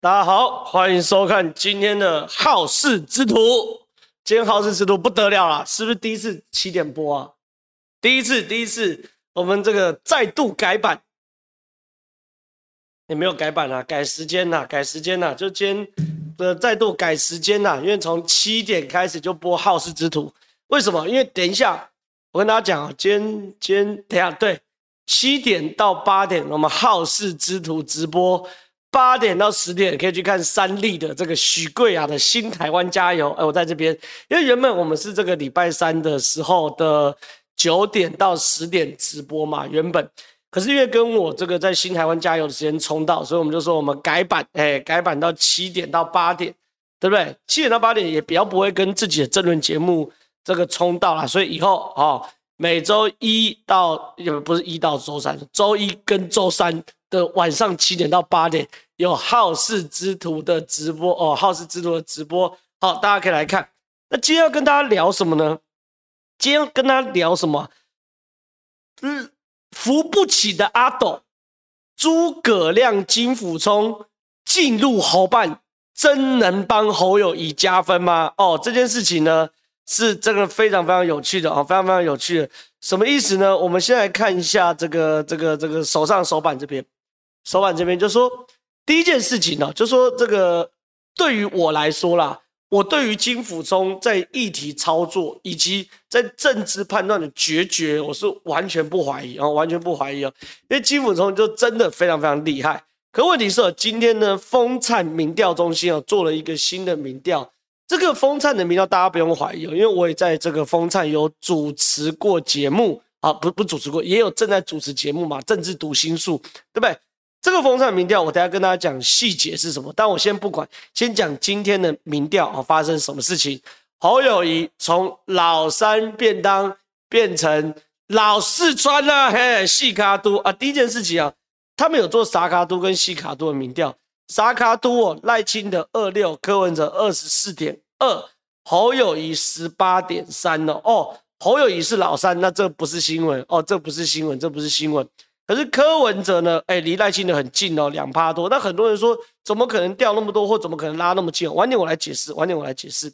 大家好，欢迎收看今天的好事之徒。今天好事之徒不得了了，是不是第一次七点播啊？第一次，第一次，我们这个再度改版，也没有改版啊，改时间呐，改时间呐，就今天的再度改时间呐，因为从七点开始就播好事之徒。为什么？因为等一下我跟大家讲啊，今天今天等下对，七点到八点我们好事之徒直播。八点到十点可以去看三立的这个许贵雅的新台湾加油。哎，我在这边，因为原本我们是这个礼拜三的时候的九点到十点直播嘛，原本，可是因为跟我这个在新台湾加油的时间冲到，所以我们就说我们改版，哎，改版到七点到八点，对不对？七点到八点也比较不会跟自己的政论节目这个冲到了，所以以后哦，每周一到也不是一到周三，周一跟周三。的晚上七点到八点有好事之徒的直播哦，好事之徒的直播，好，大家可以来看。那今天要跟大家聊什么呢？今天要跟大家聊什么？嗯，扶不起的阿斗，诸葛亮、金溥聪进入侯办，真能帮侯友宜加分吗？哦，这件事情呢，是这个非常非常有趣的哦，非常非常有趣的。什么意思呢？我们先来看一下这个这个这个手上手板这边。手板这边就说，第一件事情呢，就说这个对于我来说啦，我对于金溥聪在议题操作以及在政治判断的决绝，我是完全不怀疑啊，完全不怀疑啊，因为金溥聪就真的非常非常厉害。可问题是，今天呢，风灿民调中心啊做了一个新的民调，这个风灿的民调大家不用怀疑，因为我也在这个风灿有主持过节目啊，不不主持过，也有正在主持节目嘛，政治读心术，对不对？这个风灿民调，我等下跟大家讲细节是什么。但我先不管，先讲今天的民调啊，发生什么事情？侯友宜从老三便当变成老四川了，嘿，细卡都啊！第一件事情啊，他们有做沙卡都跟细卡都的民调，沙卡都哦，赖清德二六，柯文哲二十四点二，侯友宜十八点三哦。哦，侯友宜是老三，那这不是新闻哦，这不是新闻，这不是新闻。可是柯文哲呢？哎，离赖清德很近哦，两趴多。那很多人说，怎么可能掉那么多，或怎么可能拉那么近？晚点我来解释，晚点我来解释。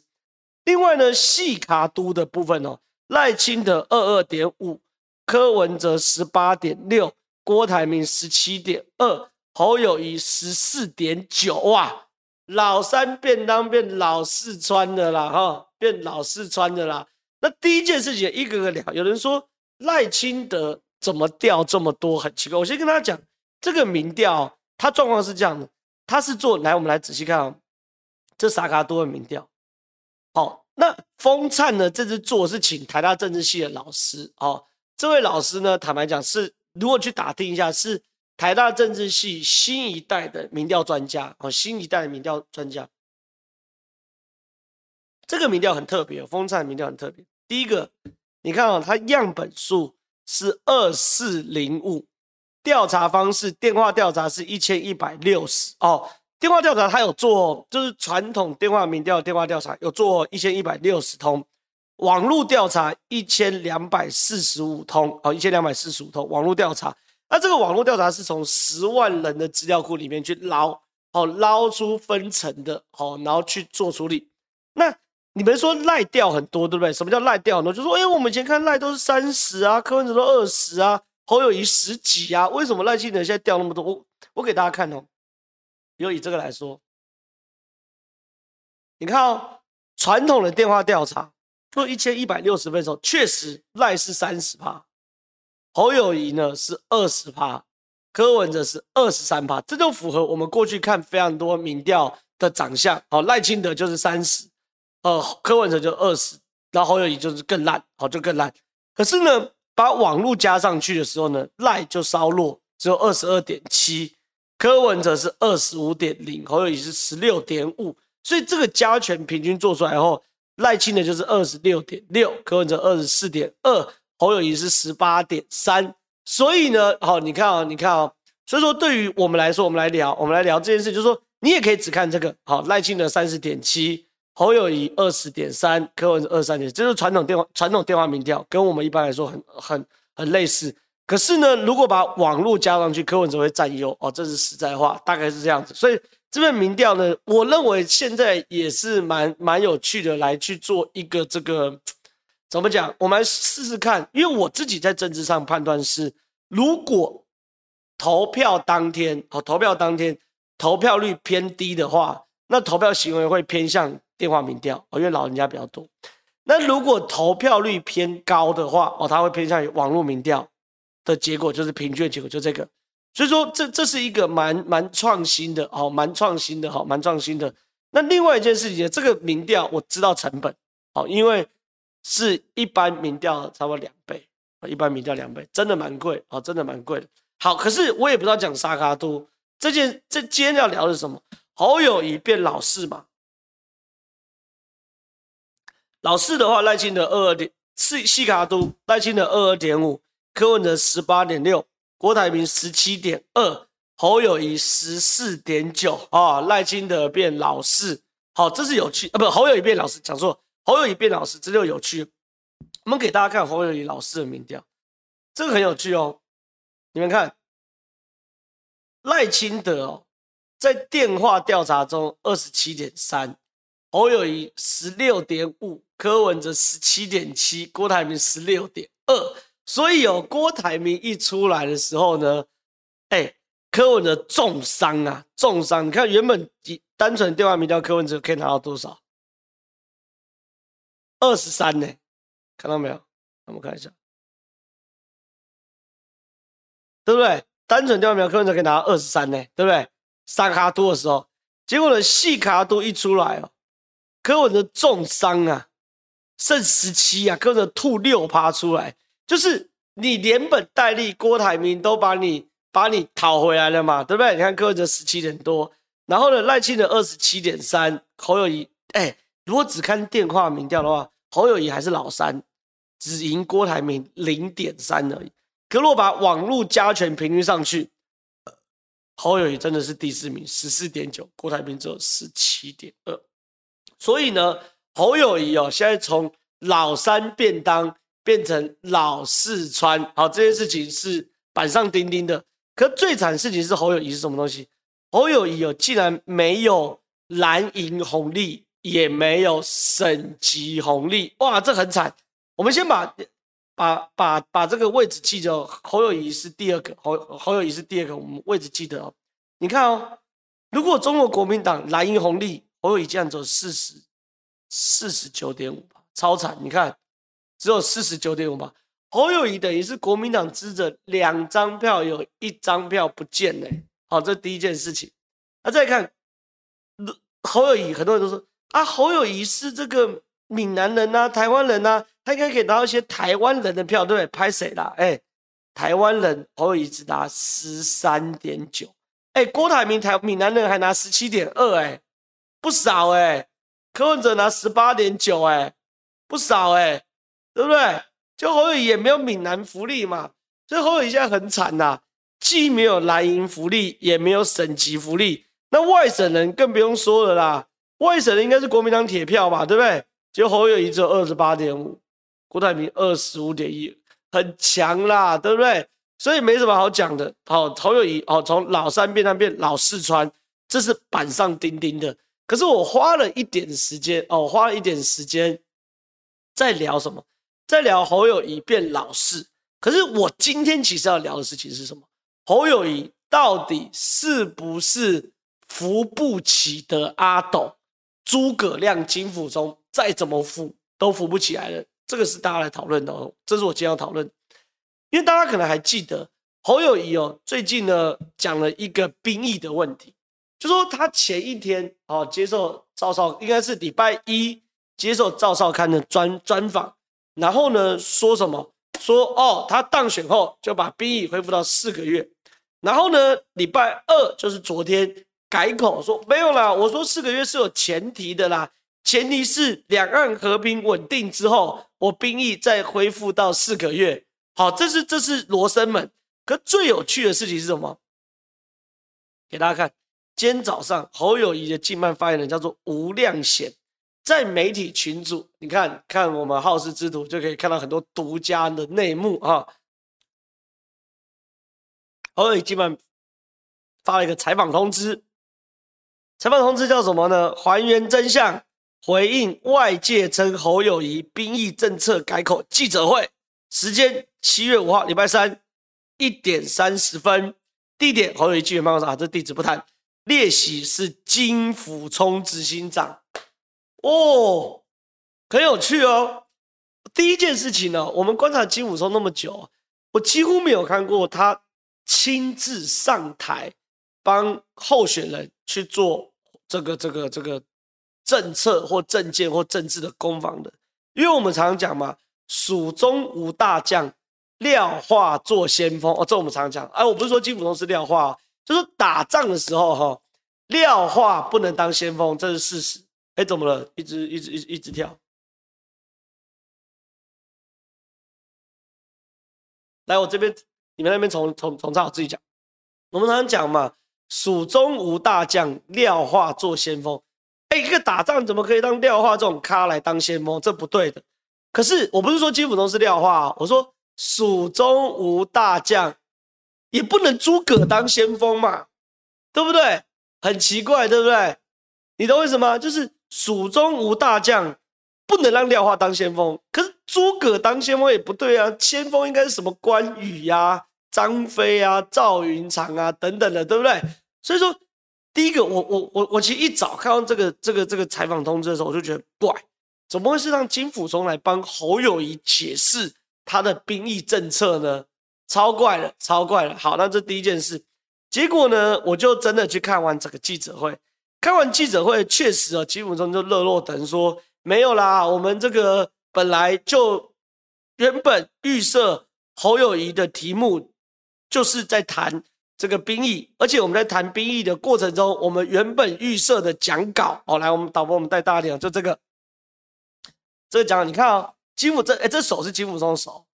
另外呢，细卡都的部分哦，赖清德二二点五，柯文哲十八点六，郭台铭十七点二，侯友宜十四点九。哇，老三便当变老四川的啦，哈，变老四川的啦。那第一件事情，一个个聊。有人说赖清德。怎么掉这么多？很奇怪。我先跟大家讲，这个民调它状况是这样的，它是做来，我们来仔细看哦，这萨卡多的民调。好，那风灿呢？这次做是请台大政治系的老师哦。这位老师呢，坦白讲是，如果去打听一下，是台大政治系新一代的民调专家哦，新一代的民调专家。这个民调很特别，风灿民调很特别。第一个，你看哦，它样本数。是二四零五，调查方式电话调查是一千一百六十。哦，电话调查他有做，就是传统电话民调电话调查有做一千一百六十通，网络调查一千两百四十五通。哦，一千两百四十五通网络调查，那这个网络调查是从十万人的资料库里面去捞哦，捞出分层的哦，然后去做处理，那。你们说赖掉很多，对不对？什么叫赖掉很多？就说，哎，我们以前看赖都是三十啊，柯文哲都二十啊，侯友宜十几啊，为什么赖清德现在掉那么多？我我给大家看哦，比如以这个来说，你看哦，传统的电话调查做一千一百六十分的时候，确实赖是三十趴，侯友宜呢是二十趴，柯文哲是二十三趴，这就符合我们过去看非常多民调的长相。好，赖清德就是三十。呃，柯文哲就二十，然后侯友谊就是更烂，好，就更烂。可是呢，把网络加上去的时候呢，赖就稍弱，只有二十二点七，柯文哲是二十五点零，侯友谊是十六点五，所以这个加权平均做出来后，赖清德就是二十六点六，柯文哲二十四点二，侯友谊是十八点三。所以呢，好，你看啊，你看啊，所以说对于我们来说，我们来聊，我们来聊这件事，就是说你也可以只看这个，好，赖清德三十点七。侯友宜二十点三，柯文哲二十三点，这是传统电话传统电话民调，跟我们一般来说很很很类似。可是呢，如果把网络加上去，柯文哲会占优哦，这是实在话，大概是这样子。所以这份民调呢，我认为现在也是蛮蛮有趣的，来去做一个这个怎么讲？我们来试试看，因为我自己在政治上判断是，如果投票当天哦，投票当天投票率偏低的话，那投票行为会偏向电话民调哦，因为老人家比较多。那如果投票率偏高的话哦，它会偏向于网络民调的结果，就是平均结果就这个。所以说，这这是一个蛮蛮创新的哦，蛮创新的哈，蛮创新的。那另外一件事情，这个民调我知道成本哦，因为是一般民调差不多两倍，一般民调两倍，真的蛮贵哦，真的蛮贵的。好，可是我也不知道讲沙卡都这件，这今天要聊的是什么？侯友宜变老四嘛？老四的话，赖清德二二点四，细卡都赖清德二二点五，柯文哲十八点六。郭台铭十七点二，侯友谊十四点九啊，赖清德变老四，好，这是有趣啊，不，侯友谊变老四，讲错，侯友谊变老四，这就有趣。我们给大家看侯友谊老四的民调，这个很有趣哦。你们看，赖清德哦，在电话调查中二十七点三，侯友谊十六点五，柯文哲十七点七，郭台铭十六点二。所以有郭台铭一出来的时候呢，哎，柯文哲重伤啊，重伤！你看原本单纯电话民调，柯文哲可以拿到多少？二十三呢？看到没有？我们看一下，对不对？单纯电话民调，柯文哲可以拿到二十三呢，对不对？三卡多的时候，结果呢，细卡多一出来哦，柯文哲重伤啊，剩十七啊，柯文哲吐六趴出来。就是你连本带利，郭台铭都把你把你讨回来了嘛，对不对？你看柯文哲十七点多，然后呢，赖清德二十七点三，侯友谊，哎，如果只看电话民调的话，侯友谊还是老三，只赢郭台铭零点三而已。可如果把网络加权平均上去，侯友谊真的是第四名，十四点九，郭台铭只有十七点二。所以呢，侯友谊哦，现在从老三便当。变成老四川，好，这件事情是板上钉钉的。可最惨的事情是侯友谊是什么东西？侯友谊哦，竟然没有蓝营红利，也没有省级红利，哇，这很惨。我们先把把把把这个位置记着，侯友谊是第二个，侯侯友谊是第二个，我们位置记得哦。你看哦，如果中国国民党蓝营红利，侯友谊这样走四十四十九点五，超惨，你看。只有四十九点五吧，侯友宜等于是国民党支着两张票，有一张票不见嘞。好，这第一件事情。那再看侯友宜，很多人都说啊，侯友宜是这个闽南人呐、啊，台湾人呐、啊，他应该可以拿到一些台湾人的票，对不对？拍谁啦？哎，台湾人侯友宜只拿十三点九，哎，郭台铭台闽南人还拿十七点二，哎，不少哎。柯文哲拿十八点九，哎，不少哎。对不对？就侯友宜也没有闽南福利嘛，所以侯友宜现在很惨呐、既没有蓝营福利，也没有省级福利。那外省人更不用说了啦，外省人应该是国民党铁票吧，对不对？就侯友宜只有二十八点五，郭台铭二十五点一，很强啦，对不对？所以没什么好讲的。好，侯友宜哦，从老三变成变老四川，这是板上钉钉的。可是我花了一点时间哦，花了一点时间在聊什么？在聊侯友谊变老四，可是我今天其实要聊的事情是什么？侯友谊到底是不是扶不起的阿斗？诸葛亮金溥聪再怎么扶都扶不起来了，这个是大家来讨论的哦。这是我今天要讨论，因为大家可能还记得侯友谊哦，最近呢讲了一个兵役的问题，就说他前一天哦接受赵少，应该是礼拜一接受赵少康的专专访。然后呢，说什么？说哦，他当选后就把兵役恢复到四个月。然后呢，礼拜二就是昨天改口说没有啦，我说四个月是有前提的啦，前提是两岸和平稳定之后，我兵役再恢复到四个月。好，这是这是罗生门。可最有趣的事情是什么？给大家看，今天早上侯友谊的竞办发言人叫做吴亮贤。在媒体群组，你看看我们好事之徒就可以看到很多独家的内幕啊。侯友宜基本发了一个采访通知，采访通知叫什么呢？还原真相，回应外界称侯友谊兵役政策改口记者会，时间七月五号礼拜三一点三十分，地点侯友宜议员办公室啊，这地址不谈。列席是金溥聪执行长，哦，很有趣哦。第一件事情呢，我们观察金溥聪那么久，我几乎没有看过他亲自上台帮候选人去做这个这个这个政策或政见或政治的攻防的。因为我们常常讲嘛，蜀中无大将，廖化做先锋哦，这我们常常讲。哎，我不是说金溥聪是廖化。就是打仗的时候，哈，廖化不能当先锋，这是事实。哎，怎么了？一直一直一直一直跳。来，我这边，你们那边从从从这我自己讲。我们常常讲嘛，蜀中无大将，廖化做先锋。哎，一个打仗怎么可以当廖化这种咖来当先锋？这不对的。可是我不是说金溥聪是廖化，我说蜀中无大将。也不能诸葛当先锋嘛，对不对？很奇怪，对不对？你懂为什么？就是蜀中无大将，不能让廖化当先锋。可是诸葛当先锋也不对啊，先锋应该是什么关羽呀、张飞啊、赵云长啊等等的，对不对？所以说，第一个，我我我我其实一早看到这个这个这个采访通知的时候，我就觉得怪，怎么会是让金溥聪来帮侯友谊解释他的兵役政策呢？超怪了，超怪了。好，那这第一件事，结果呢，我就真的去看完整个记者会。看完记者会，确实啊，金溥聪就热络等说没有啦，我们这个本来就原本预设侯友谊的题目就是在谈这个兵役，而且我们在谈兵役的过程中，我们原本预设的讲稿，哦，来，我们导播，我们带大家点，就这个，这个讲，你看啊、哦，金溥这，哎，这手是金溥聪的手。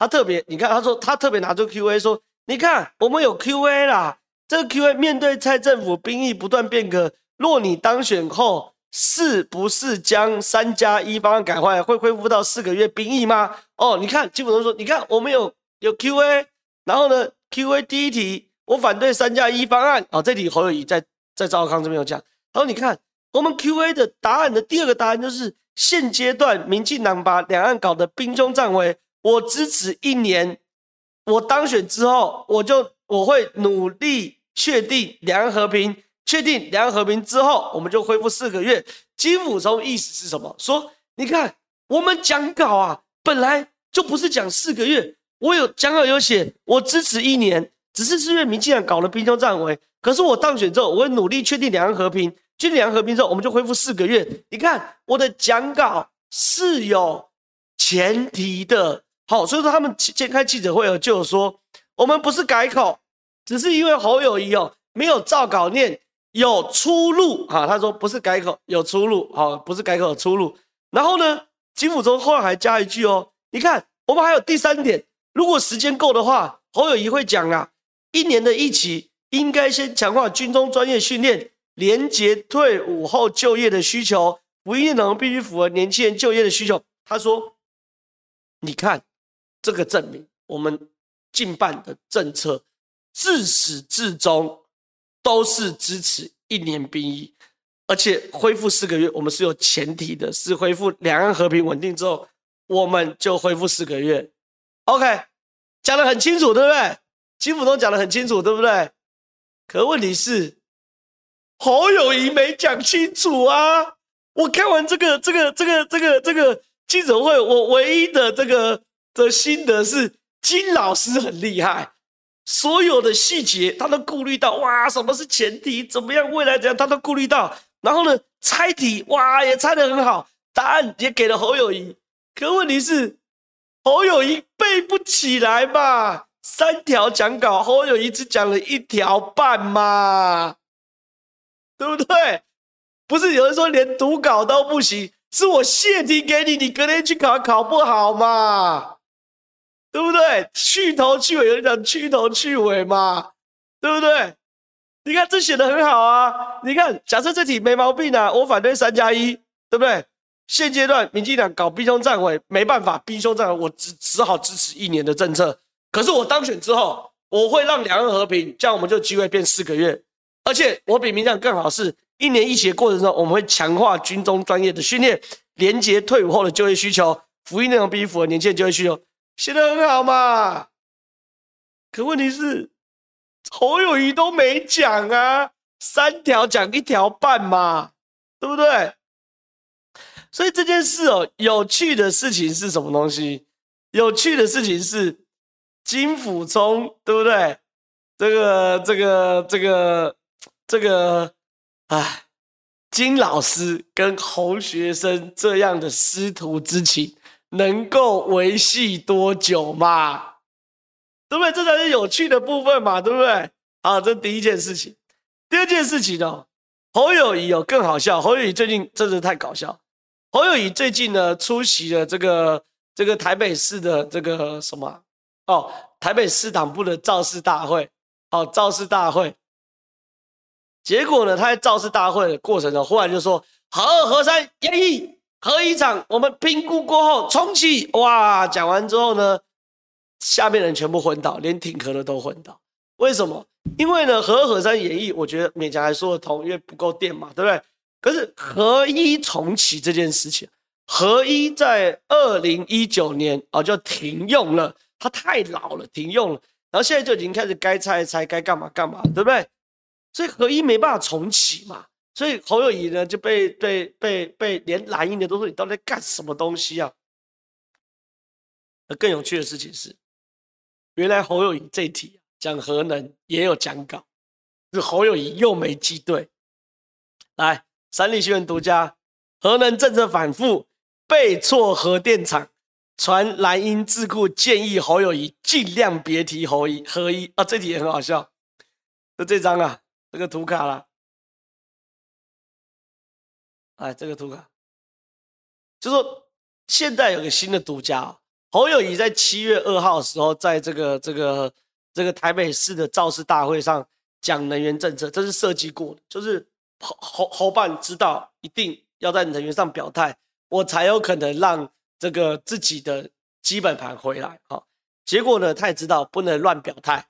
他特别，你看，他说他特别拿出 Q&A 说，你看我们有 Q&A 啦。这个 Q&A 面对蔡政府兵役不断变革，若你当选后，是不是将三加一方案改换，会恢复到四个月兵役吗？哦，你看，基本上说，你看我们有有 Q&A，然后呢，Q&A 第一题，我反对三加一方案。哦，这题侯友谊在在赵康这边有讲。然后你看我们 Q&A 的答案的第二个答案就是，现阶段民进党把两岸搞得兵凶战危。我支持一年，我当选之后，我就我会努力确定两岸和平，确定两岸和平之后，我们就恢复四个月。金溥聪意思是什么？说你看我们讲稿啊，本来就不是讲四个月，我有讲稿有写，我支持一年，只是是因为民进党搞了兵凶战危。可是我当选之后，我会努力确定两岸和平，确定两岸和平之后，我们就恢复四个月。你看我的讲稿是有前提的。好，所以说他们揭开记者会后就有说，我们不是改口，只是因为侯友谊哦没有照稿念，有出路啊。他说不是改口，有出路，好，不是改口有出路。然后呢，金溥聪后来还加一句哦，你看我们还有第三点，如果时间够的话，侯友谊会讲啊，一年的一期应该先强化军中专业训练，连结退伍后就业的需求，服役能必须符合年轻人就业的需求。他说，你看。这个证明我们进办的政策自始至终都是支持一年兵役，而且恢复四个月，我们是有前提的，是恢复两岸和平稳定之后，我们就恢复四个月。OK，讲得很清楚，对不对？金溥聪讲得很清楚，对不对？可问题是侯友宜没讲清楚啊！我看完这个、这个、这个、这个、这个记者会，我唯一的这个。的心得是金老师很厉害，所有的细节他都顾虑到。哇，什么是前提？怎么样？未来怎样？他都顾虑到。然后呢，猜题哇也猜得很好，答案也给了侯友宜。可问题是，侯友宜背不起来嘛？三条讲稿，侯友宜只讲了一条半嘛？对不对？不是有人说连读稿都不行，是我泄题给你，你隔天去考考不好嘛？对不对？去头去尾，有人讲去头去尾嘛，对不对？你看这写的很好啊！你看，假设这题没毛病啊，我反对三加一，对不对？现阶段民进党搞兵凶战危，没办法，兵凶战危，我只只好支持一年的政策。可是我当选之后，我会让两岸和平，这样我们就机会变四个月。而且我比民进党更好是，一年一期的过程中，我们会强化军中专业的训练，连接退伍后的就业需求，服役内容必须符合年轻人就业需求，写的很好嘛。可问题是，侯友谊都没讲啊，三条讲一条半嘛，对不对？所以这件事哦，有趣的事情是什么东西？有趣的事情是金溥聪，对不对？这个、这个、这个、这个，哎，金老师跟侯学生这样的师徒之情，能够维系多久嘛？对不对？这才是有趣的部分嘛，对不对？好，这第一件事情。第二件事情呢，侯友宜有更好笑。侯友宜最近真的太搞笑。侯友宜最近呢，出席了这个这个台北市的这个什么哦，台北市党部的造势大会哦，造势大会。结果呢，他在造势大会的过程中，忽然就说：“好二核三演合一厂，我们评估过后重启。”哇，讲完之后呢，下面人全部昏倒，连挺核的都昏倒。为什么？因为呢，核二核三演绎，我觉得勉强还说得通，因为不够电嘛，对不对？可是核一重启这件事情，核一在二零一九年啊就停用了，它太老了，停用了，然后现在就已经开始该拆拆，该干嘛干嘛，对不对？所以核一没办法重启嘛，所以侯友宜呢就被被被被连蓝营的都说你到底在干什么东西啊？而更有趣的事情是，原来侯友宜这一题讲核能也有讲稿，是侯友宜又没记对，来。三立新闻独家，核能政策反复，被错核电厂，传蓝英智库建议侯友谊尽量别提侯一核一啊，这题也很好笑，就这张啊，这个图卡啦，哎，这个图卡，就说现在有个新的独家，侯友宜在七月二号的时候，在这个这个这个台北市的造势大会上讲能源政策，这是设计过的，就是。侯侯侯办知道一定要在能源上表态，我才有可能让这个自己的基本盘回来。好，结果呢，他也知道不能乱表态。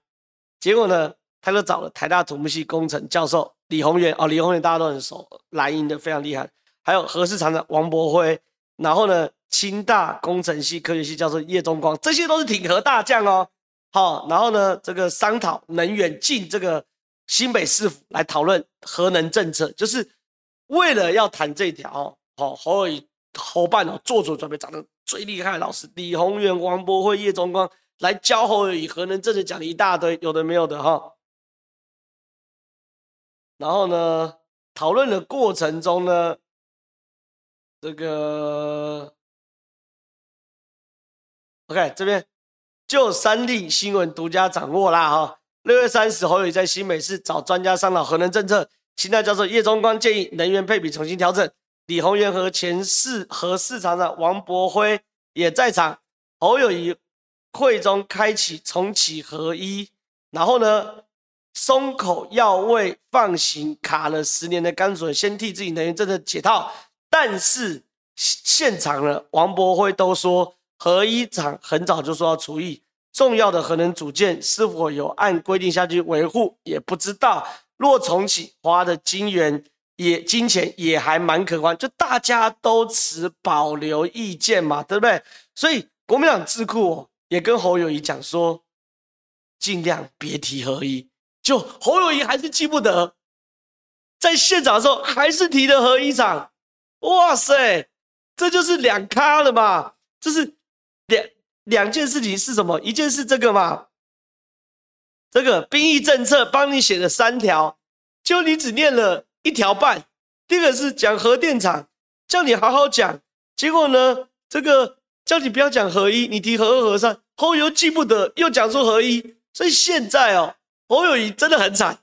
结果呢，他就找了台大土木系工程教授李宏源。哦，李宏源大家都很熟，蓝营的非常厉害。还有核四厂长王博辉，然后呢，清大工程系科学系教授叶中光，这些都是挺核大将哦。好，然后呢，这个商讨能源进这个。新北市府来讨论核能政策，就是为了要谈这条。好，侯友宜侯办哦，做足准备，找的最厉害的老师李宏源、王博辉、叶中光来教侯友核能政策，讲了一大堆，有的没有的哈。然后呢，讨论的过程中呢，这个 OK 这边就三立新闻独家掌握啦哈。六月三十，侯友宜在新北市找专家商讨核能政策。清大教授叶中光建议能源配比重新调整。李鸿源和前市核四厂长王博辉也在场。侯友宜会中开启重启核一，然后呢，松口要为放行卡了十年的干水，先替自己能源政策解套。但是现场呢，王博辉都说核一厂很早就说要除役。重要的核能组件是否有按规定下去维护也不知道。若重启花的金元也金钱也还蛮可观，就大家都持保留意见嘛，对不对？所以国民党智库也跟侯友谊讲说，尽量别提核一。就侯友谊还是记不得，在现场的时候还是提的核一厂。哇塞，这就是两咖了嘛，这是两。两件事情是什么？一件是这个嘛，这个兵役政策帮你写了三条，就你只念了一条半。第二个是讲核电厂，叫你好好讲，结果呢，这个叫你不要讲合一，你提核二核三，侯友记不得，又讲出合一，所以现在哦，侯友宜真的很惨，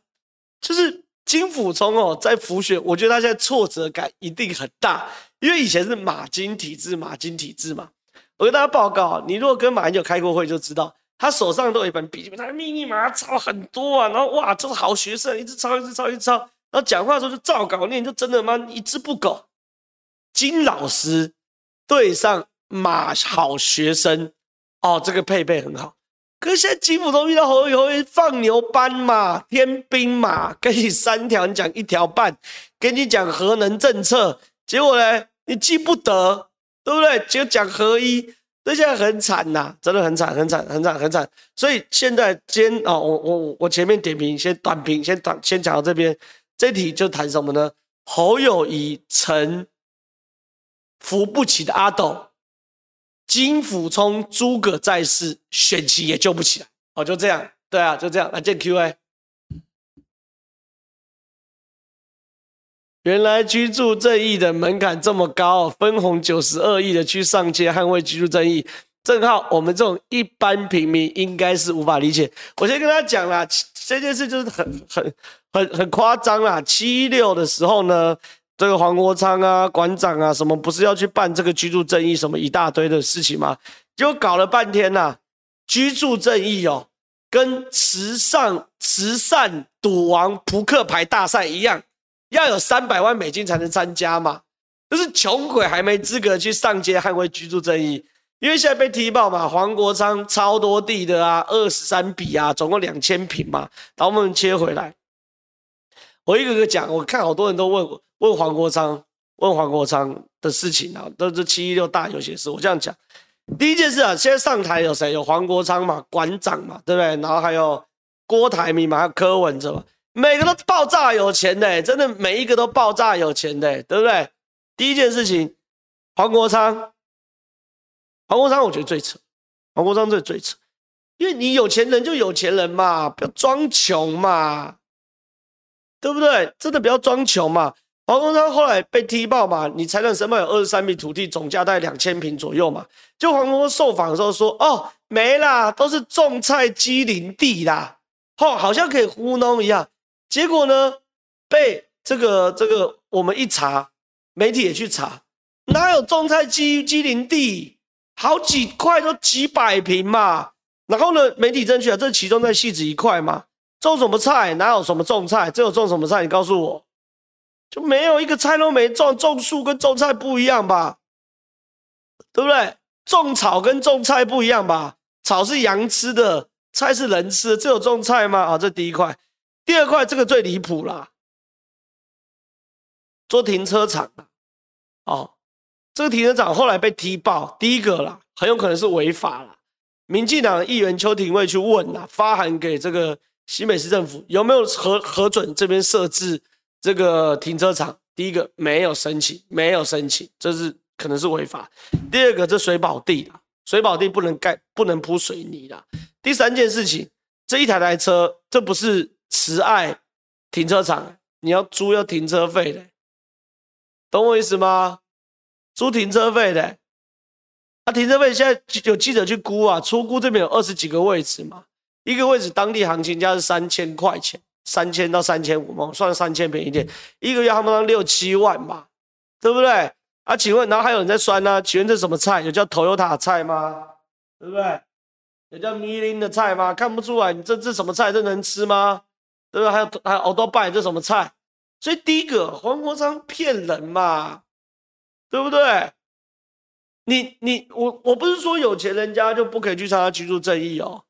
就是金溥聪哦，在辅选，我觉得他现在挫折感一定很大，因为以前是马金体制，马金体制嘛。我跟大家报告，你如果跟马英九开过会，就知道他手上都有一本笔记本，他密密麻麻抄很多啊。然后哇，这是好学生，一直抄，一直抄，一直抄。然后讲话的时候就照稿念，就真的吗？一字不苟。金老师对上马好学生，哦，这个配备很好。可是现在基辅都遇到侯友宜放牛班嘛，天兵嘛，给你三条，你讲一条半，给你讲核能政策，结果呢，你记不得，对不对？就讲合一，那现在很惨呐，真的很惨，很惨，很惨，很惨。所以现在今天哦，我我我前面点评，先短评，先短，先讲到这边。这题就谈什么呢？侯友宜成扶不起的阿斗。金溥聪诸葛在世，选情也救不起来。哦，就这样，对啊，就这样。来见 Q&A。原来居住正义的门槛这么高，分红九十二亿的去上街捍卫居住正义，正好我们这种一般平民应该是无法理解。我先跟他讲啦，这件事就是很很很很夸张啦。七六的时候呢。这个黄国昌啊，馆长啊，什么不是要去办这个居住正义什么一大堆的事情吗？就搞了半天呐、啊，居住正义哦，跟慈善慈善赌王扑克牌大赛一样，要有三百万美金才能参加嘛。就是穷鬼还没资格去上街捍卫居住正义，因为现在被踢爆嘛，黄国昌超多地的啊，二十三笔啊，总共两千坪嘛，然后我们切回来，我一个个讲，我看好多人都问我。问黄国昌，问黄国昌的事情啊，都是七一六大游行事。我这样讲，第一件事啊，现在上台有谁？有黄国昌嘛，馆长嘛，对不对？然后还有郭台铭嘛，还有柯文哲嘛，每个都爆炸有钱的，真的每一个都爆炸有钱的，对不对？第一件事情，黄国昌，黄国昌我觉得最扯，黄国昌最最扯，因为你有钱人就有钱人嘛，不要装穷嘛，对不对？真的不要装穷嘛。黄国昌后来被踢爆嘛，你财产申报有二十三笔土地，总价大概两千平左右嘛。就黄国昌受访的时候说：“哦，没啦，都是种菜机林地啦，哦，好像可以糊弄一样。”结果呢，被这个这个我们一查，媒体也去查，哪有种菜机机林地？好几块都几百平嘛。然后呢，媒体争取啊，这其中在戏子一块嘛，种什么菜？哪有什么种菜？这有种什么菜？你告诉我。就没有一个菜都没种，种树跟种菜不一样吧？对不对？种草跟种菜不一样吧？草是羊吃的，菜是人吃的，这有种菜吗？啊，这第一块。第二块，这个最离谱啦，做停车场哦，这个停车场后来被踢爆，第一个啦，很有可能是违法啦。民进党议员邱廷卫去问啦，发函给这个新北市政府，有没有核核准这边设置？这个停车场，第一个没有申请，没有申请，这是可能是违法。第二个，这水保地啦，水保地不能盖，不能铺水泥啦。第三件事情，这一台台车，这不是慈爱停车场，你要租要停车费的，懂我意思吗？租停车费的，啊，停车费现在有记者去估啊，初估这边有二十几个位置嘛，一个位置当地行情价是三千块钱。三千到三千五嘛，算三千便宜点，一个月他们当六七万嘛，对不对？啊，请问，然后还有人在酸呢、请问这什么菜？有叫 Toyota 菜吗？对不对？有叫迷林的菜吗？看不出来，你这这什么菜？这能吃吗？对不对？还有还有好多拜这什么菜？所以第一个黄国昌骗人嘛，对不对？你你我我不是说有钱人家就不可以去参加居住正义哦，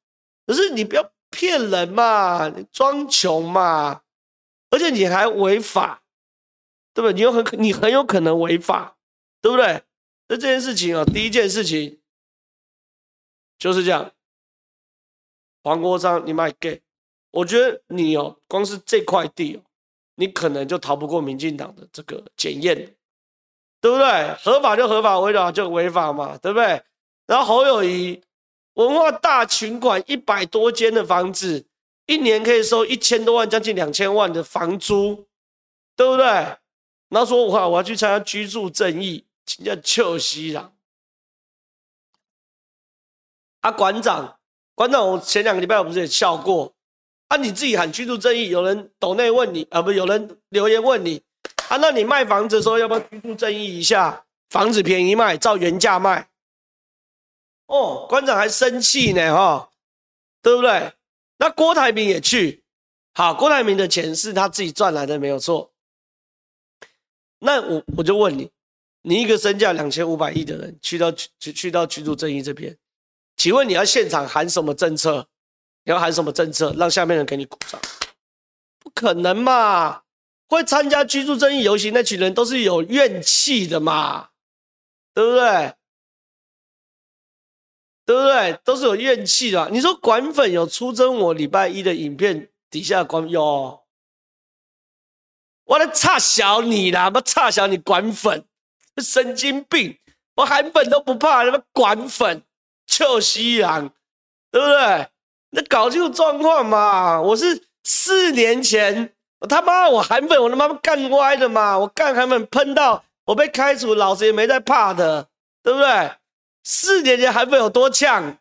可是你不要。骗人嘛，你装穷嘛，而且你还违法，对不对？你有很你很有可能违法，对不对？那这件事情啊，第一件事情就是这样。黄国昌，你卖 gay，，我觉得你哦，光是这块地哦，你可能就逃不过民进党的这个检验，对不对？合法就合法，违法就违法嘛，对不对？然后侯友宜。文化大群馆一百多间的房子，一年可以收一千多万，将近两千万的房租，对不对？然后说我我要去参加居住正义，请叫臭西郎。啊，馆长，馆长，我前两个礼拜我不是也笑过？啊，你自己喊居住正义，有人抖内问你，啊，不，有人留言问你，啊，那你卖房子的时候要不要居住正义一下？房子便宜卖，照原价卖。哦，馆长还生气呢，哈、哦，对不对？那郭台铭也去，好，郭台铭的钱是他自己赚来的，没有错。那我我就问你，你一个身价两千五百亿的人，去到去去到居住正义这边，请问你要现场喊什么政策？你要喊什么政策，让下面人给你鼓掌？不可能嘛！会参加居住正义游行那群人都是有怨气的嘛，对不对？对不对？都是有怨气的。你说管粉有出征我礼拜一的影片底下管有？我来差小你啦！不差小你管粉，神经病！我韩粉都不怕，他妈管粉，臭西洋，对不对？那搞清楚状况嘛！我是四年前，我他妈我韩粉，我他妈干歪的嘛！我干韩粉喷到我被开除，老子也没在怕的，对不对？四年前韩粉有多呛，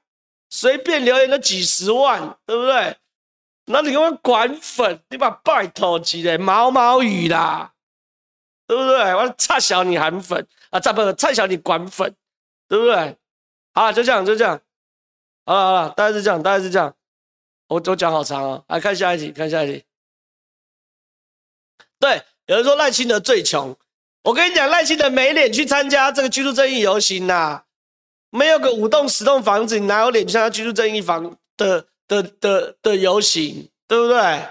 随便留言都几十万，对不对？那你给我管粉，你把拜托起来毛毛雨啦，对不对？我差小你韩粉啊，差不差小你管粉，对不对？好，就这样，就这样。好了好了，大概是这样，大概是这样。我我讲好长哦，来看下一题，看下一题。对，有人说赖清德最穷，我跟你讲，赖清德没脸去参加这个居住正义游行呐、啊，没有个五栋十栋房子，你哪有脸去参加居住正义房的？的的的游行，对不对？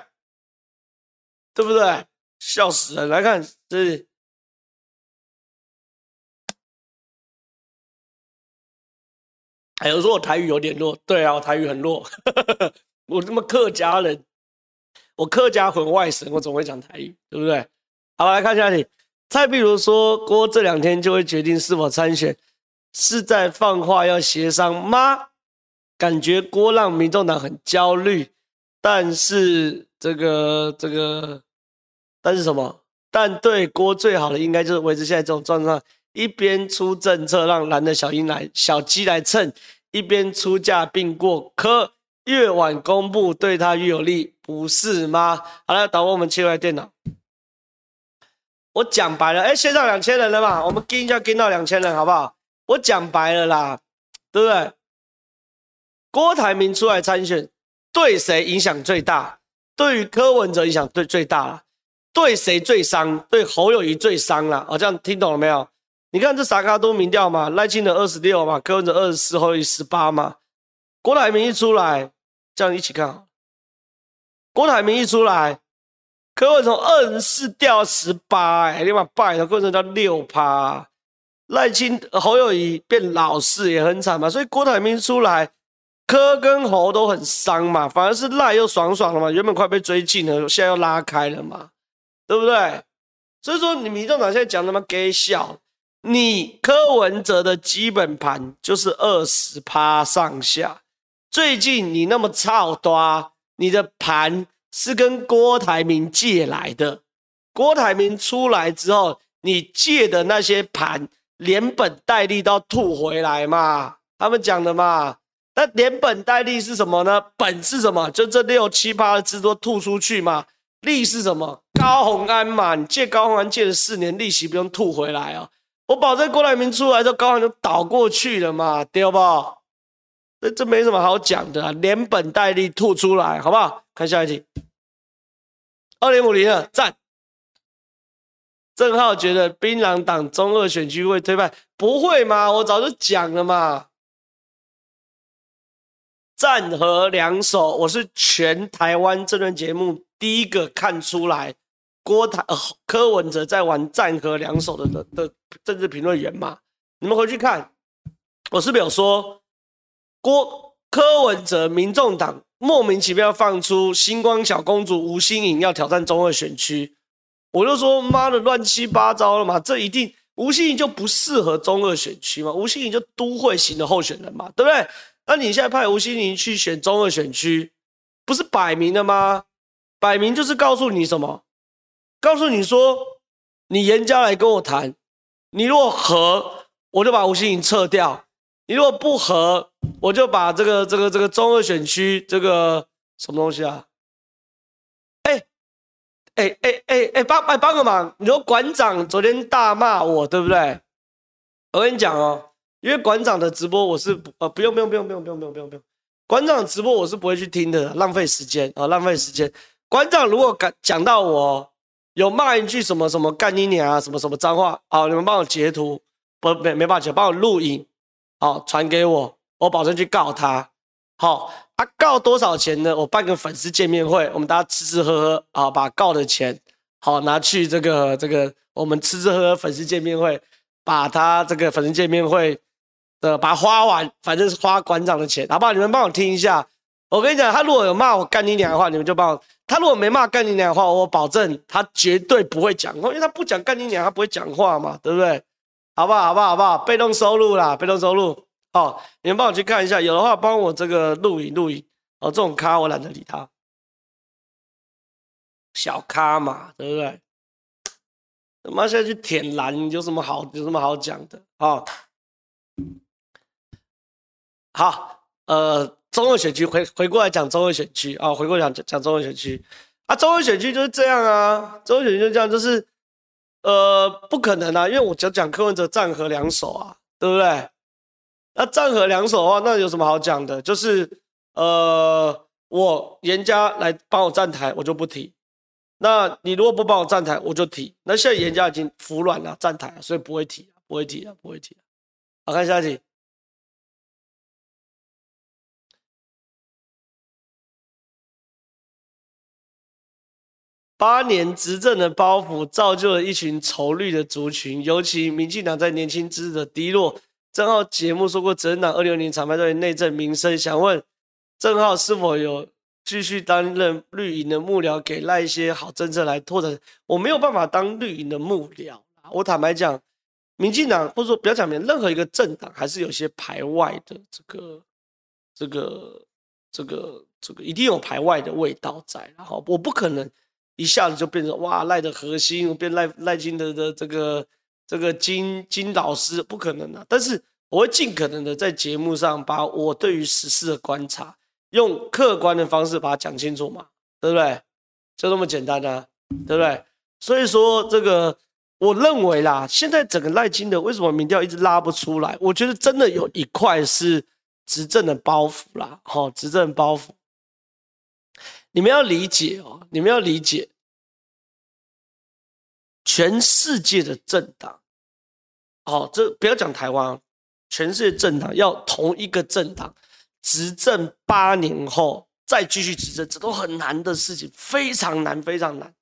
对不对？笑死了！来看，这里，还有说我台语有点弱，对啊，我台语很弱，我这么客家人，我客家混外省，我总会讲台语，对不对？好，来看下题。蔡壁如说郭这两天就会决定是否参选，是在放话要协商吗？感觉郭让民众党很焦虑，但是这个这个，但是什么？但对郭最好的应该就是维持现在这种状况，一边出政策让蓝的小鹰来小鸡来蹭，一边出价并过科，越晚公布对他越有利，不是吗？好了，导播我们切回电脑，我讲白了，哎，线上两千人了嘛，我们跟一下跟到两千人好不好？我讲白了啦，对不对？郭台铭出来参选，对谁影响最大？对于柯文哲影响最最大了。对谁最伤？对侯友宜最伤了。哦，这样听懂了没有？你看这萨卡都民调嘛，赖清德二十六嘛，柯文哲二十四，侯友宜十八嘛。郭台铭一出来，这样一起看。郭台铭一出来，柯文从二十四掉十八，哎，你把败了，柯文哲到六趴。赖清侯友宜变老四也很惨嘛，所以郭台铭出来。柯跟侯都很伤嘛，反而是赖又爽爽了嘛，原本快被追进了，现在又拉开了嘛，对不对？所以说你民众党现在讲那么给笑，你柯文哲的基本盘就是二十趴上下，最近你那么操多，你的盘是跟郭台铭借来的，郭台铭出来之后，你借的那些盘连本带利都要吐回来嘛，他们讲的嘛。那连本带利是什么呢？本是什么？就这六七八的字都吐出去嘛。利是什么？高虹安嘛，你借高虹安借了四年，利息不用吐回来哦。我保证郭台铭出来之后，高虹就倒过去了嘛，对不？这这没什么好讲的，连本带利吐出来，好不好？看下一题。二零五零二赞。郑浩觉得槟榔党中二选区会推派，不会嘛？我早就讲了嘛。战和两手，我是全台湾政论节目第一个看出来郭台呃柯文哲在玩战和两手的的的政治评论员嘛？你们回去看，我是不是有说郭柯文哲民众党莫名其妙放出星光小公主吴欣颖要挑战中二选区，我就说妈的乱七八糟了嘛，这一定吴欣盈就不适合中二选区嘛，吴欣盈就都会型的候选人嘛，对不对？那你现在派吴欣盈去选中二选区，不是摆明了吗？摆明就是告诉你什么？告诉你说，你严家来跟我谈，你如果合，我就把吴欣盈撤掉；你如果不和，我就把这个这个这个中二选区这个什么东西啊？哎哎哎哎，帮哎帮个忙！你说馆长昨天大骂我，对不对？我跟你讲哦。因为馆长的直播我是不呃不用不用不用不用不用不用不用不用，馆长直播我是不会去听的，浪费时间啊浪费时间。馆长如果敢讲到我有骂一句什么什么干你娘啊什么什么脏话，好，你们帮我截图，不没没办法，帮我录影，好传给我，我保证去告他。好，啊、告多少钱呢？我办个粉丝见面会，我们大家吃吃喝喝啊，把告的钱好拿去这个这个，我们吃吃喝喝粉丝见面会，把他这个粉丝见面会的把花完，反正是花馆长的钱，好不好？你们帮我听一下。我跟你讲，他如果有骂我干你娘的话，你们就帮我；他如果没骂干你娘的话，我保证他绝对不会讲话，因为他不讲干你娘，他不会讲话嘛，对不对？好不好？好不好？好不好？被动收入啦，被动收入。好，你们帮我去看一下，有的话帮我这个录影录影。哦，这种咖我懒得理他，小咖嘛，对不对？他妈现在去舔蓝，有什么好有什么好讲的啊？好，呃。中二选区回回过来讲中二选区啊，回过来讲讲中二选区啊，中二选区就是这样啊，中二选区就这样，就是呃不可能啊，因为我讲讲柯文哲战河两手啊，对不对？那战和两手的话，那有什么好讲的？就是呃我严家来帮我站台，我就不提；那你如果不帮我站台，我就提。那现在严家已经服软了，站台了，所以不会提，不会提了，不会提了。好，看下一题。八年执政的包袱，造就了一群仇绿的族群，尤其民进党在年轻支持的低落。正浩节目说过，执政党二六年厂牌对内政民生，想问正浩是否有继续担任绿营的幕僚，给赖一些好政策来拓展？我没有办法当绿营的幕僚，我坦白讲，民进党或者说不要讲别任何一个政党，还是有些排外的这个、这个、这个、这个，一定有排外的味道在。然后我不可能。一下子就变成哇赖的核心，变赖赖清德的这个这个金金老师，不可能的、啊。但是我会尽可能的在节目上把我对于时事的观察，用客观的方式把它讲清楚嘛，对不对？就这么简单啊，对不对？所以说这个我认为啦，现在整个赖金的为什么民调一直拉不出来？我觉得真的有一块是执政的包袱啦，好，执政包袱。你们要理解哦，你们要理解，全世界的政党，哦，这不要讲台湾，全世界政党要同一个政党执政八年后再继续执政，这都很难的事情，非常难，非常难，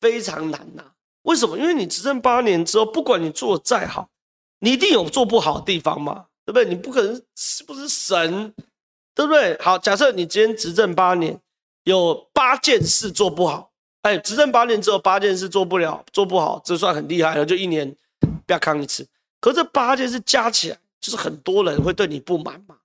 非常难呐。为什么？因为你执政八年之后，不管你做再好，你一定有做不好的地方嘛，对不对？你不可能是不是神，对不对？好，假设你今天执政八年。有八件事做不好，哎，执政八年之后八件事做不了，做不好，这算很厉害了，就一年不要扛一次。可这八件事加起来，就是很多人会对你不满嘛，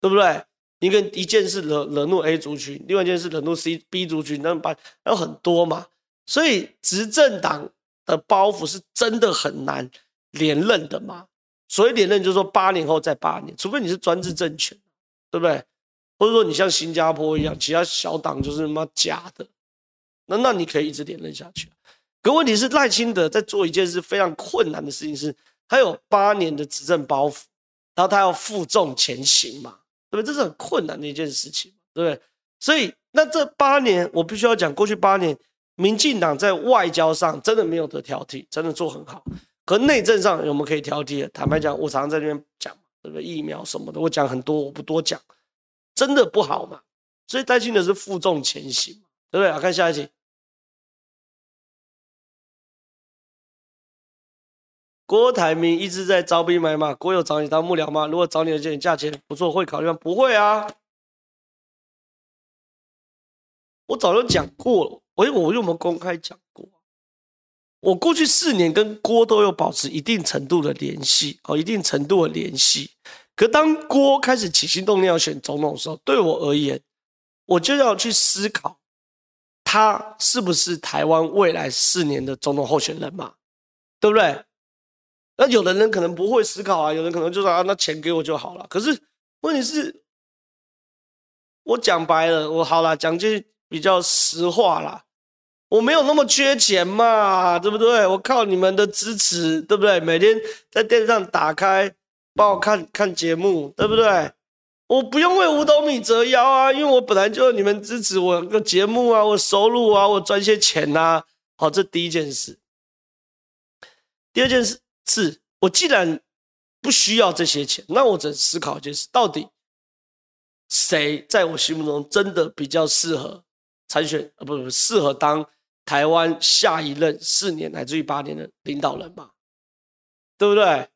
对不对？一个一件事惹惹怒 A 族群，另外一件事惹怒 C、B 族群，那把有很多嘛。所以执政党的包袱是真的很难连任的嘛。所以连任就是说八年后再八年，除非你是专制政权，对不对？或者说你像新加坡一样，其他小党就是他妈假的，那那你可以一直连任下去。可问题是赖清德在做一件事非常困难的事情，是他有八年的执政包袱，然后他要负重前行嘛，对不对？这是很困难的一件事情，对不对？所以那这八年我必须要讲，过去八年民进党在外交上真的没有得挑剔，真的做很好。可内政上有没有可以挑剔的？坦白讲，我常常在这边讲，对不对？疫苗什么的，我讲很多，我不多讲。真的不好嘛？所以担心的是负重前行，对不对？好，看下一题。郭台铭一直在招兵买马，郭有找你当幕僚吗？如果找你的价钱不错，会考虑吗？不会啊。我早就讲过了，我我有没有公开讲过？我过去四年跟郭都有保持一定程度的联系，哦，一定程度的联系。可当郭开始起心动念要选总统的时候，对我而言，我就要去思考，他是不是台湾未来四年的总统候选人嘛？对不对？那有的人可能不会思考啊，有人可能就说啊，那钱给我就好了。可是问题是，我讲白了，我好了，讲句比较实话啦，我没有那么缺钱嘛，对不对？我靠你们的支持，对不对？每天在电视上打开。帮我看看节目，对不对？我不用为五斗米折腰啊，因为我本来就你们支持我个节目啊，我收入啊，我赚些钱呐。好，这第一件事。第二件事是，我既然不需要这些钱。那我只思考一件事：到底谁在我心目中真的比较适合参选？啊，不不，适合当台湾下一任四年乃至于八年的领导人嘛？对不对？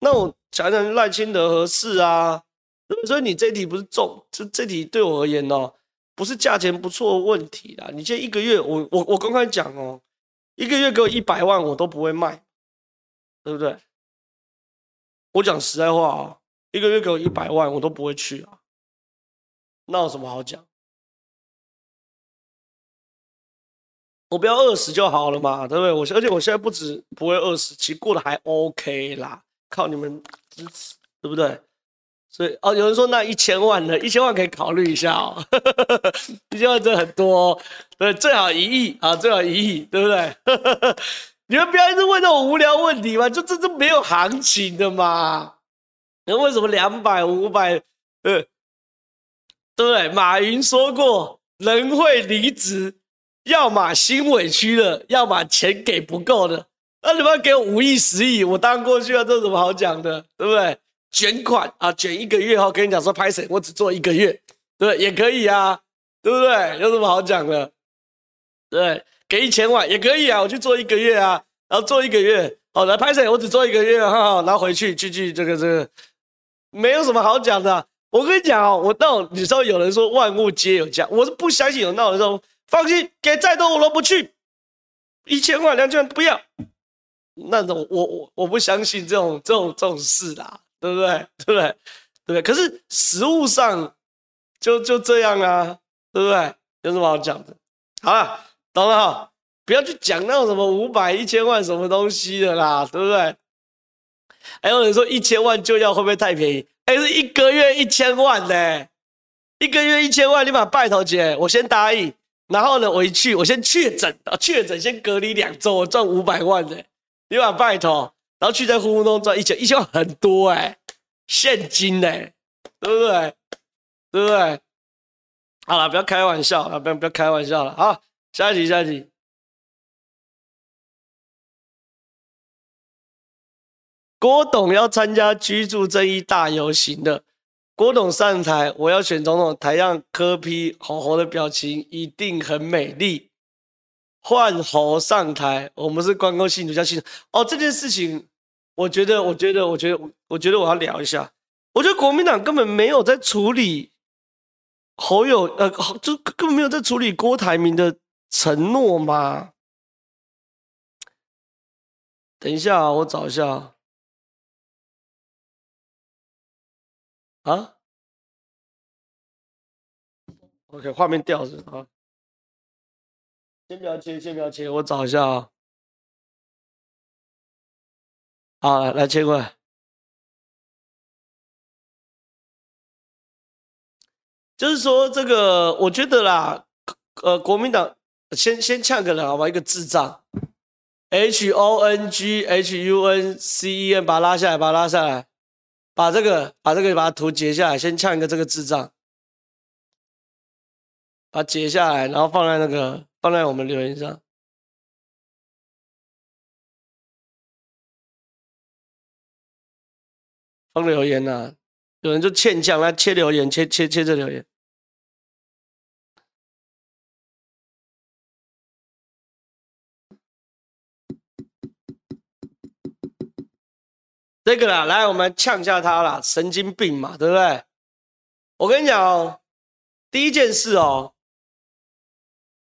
那我想想赖清德合适啊。所以你这题不是重，这这题对我而言哦，不是价钱不错的问题啦。你这一个月，我我我公开讲哦，一个月给我一百万，我都不会卖，对不对？我讲实在话啊，一个月给我一百万，我都不会去啊。那有什么好讲？我不要饿死就好了嘛，对不对？我而且我现在不止不会饿死，其实过得还 OK 啦，靠你们支持，对不对？所以哦，有人说那一千万呢？一千万可以考虑一下哦，一千万真的很多哦，对，最好一亿啊，最好一亿，对不对？你们不要一直问这种无聊问题嘛，就这这没有行情的嘛。你为什么两百五百？呃，对不对？马云说过，人会离职，要么心委屈了，要么钱给不够的。那你们要给我五亿、十亿，我当过去了，这有什么好讲的？对不对？卷款啊，卷一个月后跟你讲说拍谁，我只做一个月，对，也可以啊，对不对？有什么好讲的？对，给一千万也可以啊，我去做一个月啊，然后做一个月，好来拍谁，我只做一个月，哈哈，然后回去去去这个这个，没有什么好讲的。我跟你讲哦，我那种你知道有人说万物皆有价，我是不相信有那种说放心给再多我都不去，一千万两千万不要，那种我我我不相信这种这种这种事啦。对不对？对不对？对不对？可是实物上就就这样啊，对不对？有什么好讲的？好了，懂了哈，不要去讲那种什么五百、一千万什么东西的啦，对不对？还有人说一千万就要会不会太便宜？哎，是一个月一千万呢，一个月一千万，你把拜托姐，我先答应。然后呢，我一去，我先确诊啊，确诊先隔离两周，我赚五百万呢，你把拜托。然后去在呼呼中赚一千，一千万很多哎、现金呢、对不对？对不对？好了，不要开玩笑了，不要不要开玩笑了。好，下一题，下一题。郭董要参加居住正义大游行的，郭董上台，我要选总统，台上柯 P 红红的表情一定很美丽。换侯上台，我们是关公信徒加信徒哦。这件事情，我觉得，我觉得，我觉得，我觉得我要聊一下。我觉得国民党根本没有在处理侯友，呃，就根本没有在处理郭台铭的承诺吗。等一下，啊我找一下。啊啊？OK，画面掉着啊。先不要切，先不要切，我找一下啊。好，来切过来。就是说，这个我觉得啦，呃，国民党先先呛个人好吧，一个智障，H O N G H U N C E N，把他拉下来，把他拉下来，把这个把这个把它图截下来，先呛一个这个智障，把它截下来，然后放在那个。放在我们留言上，放留言呐、有人就欠呛来切留言，切切切这留言。这个啦，来我们呛下他啦，神经病嘛，对不对？我跟你讲哦，第一件事哦。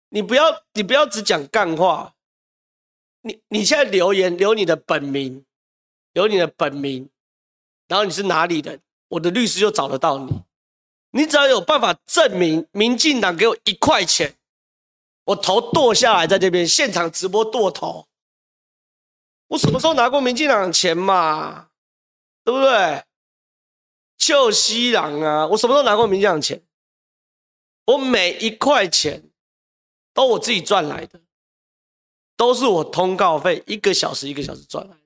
你不要，你不要只讲干话。你你现在留言留你的本名，留你的本名，然后你是哪里人，我的律师就找得到你。你只要有办法证明民进党给我一块钱，我头剁下来在这边现场直播剁头。我什么时候拿过民进党的钱嘛？对不对？就西郎啊，我什么时候拿过民进党的钱？我每一块钱。都我自己赚来的，都是我通告费一个小时一个小时赚来的，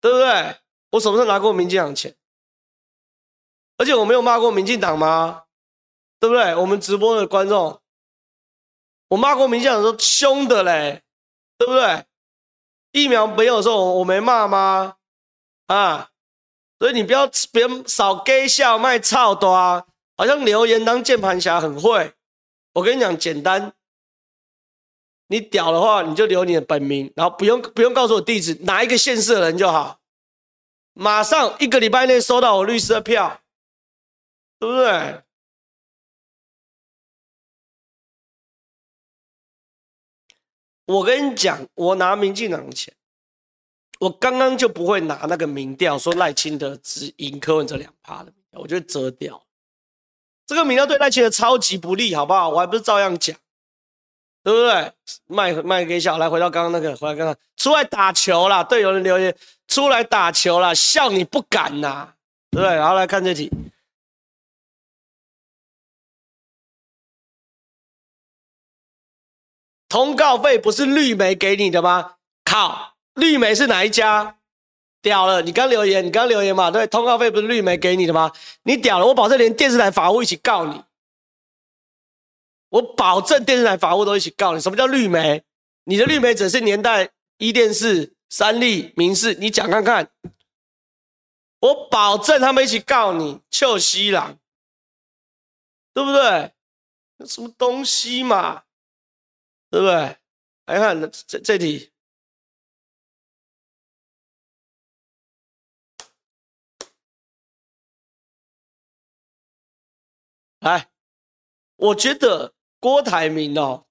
对不对？我什么时候拿过民进党钱？而且我没有骂过民进党吗？对不对？我们直播的观众，我骂过民进党说凶的嘞，对不对？疫苗没有的时候，我我没骂吗？啊，所以你不要别人少给笑卖操多啊，好像留言当键盘侠很会。我跟你讲，简单，你屌的话，你就留你的本名，然后不用不用告诉我地址，哪一个县市的人就好，马上一个礼拜内收到我律师的票，对不对？我跟你讲，我拿民进党的钱，我刚刚就不会拿那个民调说赖清德只赢柯文哲两趴的民调，我就折掉。这个民调对赖清德超级不利，好不好？我还不是照样讲，对不对？卖卖给小，来回到刚刚那个，回来刚刚出来打球啦。对，有人留言出来打球啦，笑你不敢呐，对不对？然后来看这题。通告费不是绿媒给你的吗？靠，绿媒是哪一家？屌了！你刚留言，你刚留言嘛？对，通告费不是绿媒给你的吗？你屌了！我保证连电视台法务一起告你。我保证电视台法务都一起告你。什么叫绿媒？你的绿媒只是年代一电视、三立、民视，你讲看看。我保证他们一起告你，臭西郎，对不对？那什么东西嘛？对不对？来看这这题，来，我觉得郭台铭哦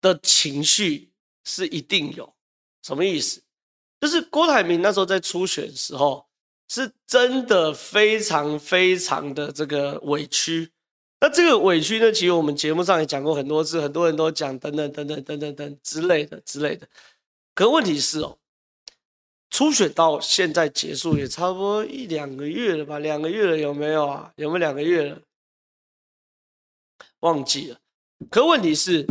的情绪是一定有，什么意思？就是郭台铭那时候在初选的时候，是真的非常非常的这个委屈。那这个委屈呢？其实我们节目上也讲过很多次，很多人都讲等等等等等等等之类的之类的。可问题是哦，初选到现在结束也差不多一两个月了吧？两个月了有没有啊？有没有两个月了？忘记了。可问题是，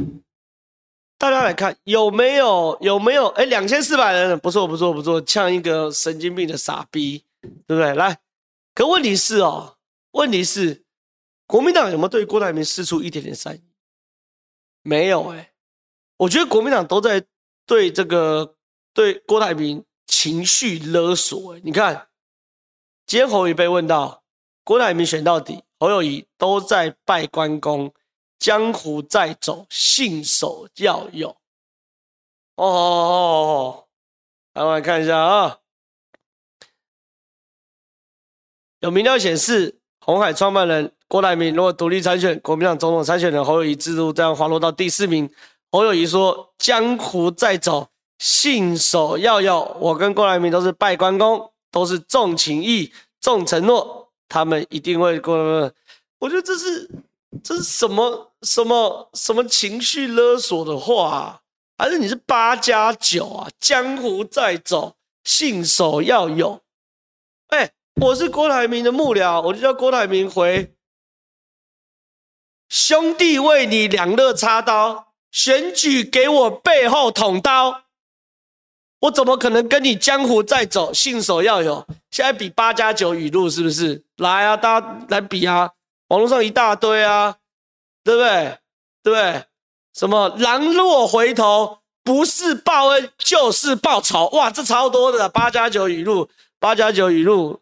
大家来看有没有有没有？哎，两千四百人，不错不错不错，像一个神经病的傻逼，对不对？来，可问题是哦，问题是。国民党有没有对郭台铭释出一点点善意？没有哎、我觉得国民党都在对这个对郭台铭情绪勒索、欸。你看，今天侯友被问到郭台铭选到底，侯友宜都在拜关公，江湖在走，信守要有。哦，哦，哦，哦，来我来看一下啊，有民调显示，红海创办人。郭台铭如果独立参选，国民党总统参选人侯友谊制度这样滑落到第四名。侯友谊说：“江湖在走，信守要有。我跟郭台铭都是拜关公，都是重情义、重承诺，他们一定会过。”我觉得这是这是什么什么什么情绪勒索的话啊？还是你是八加九啊？江湖在走，信守要有。哎、我是郭台铭的幕僚，我就叫郭台铭回。兄弟为你两肋插刀，选举给我背后捅刀，我怎么可能跟你江湖再走，信守要有？现在比八加九语录是不是？来啊，大家来比啊！网络上一大堆啊，对不对？对不对？什么狼若回头，不是报恩就是报仇，哇，这超多的八加九语录，八加九语录，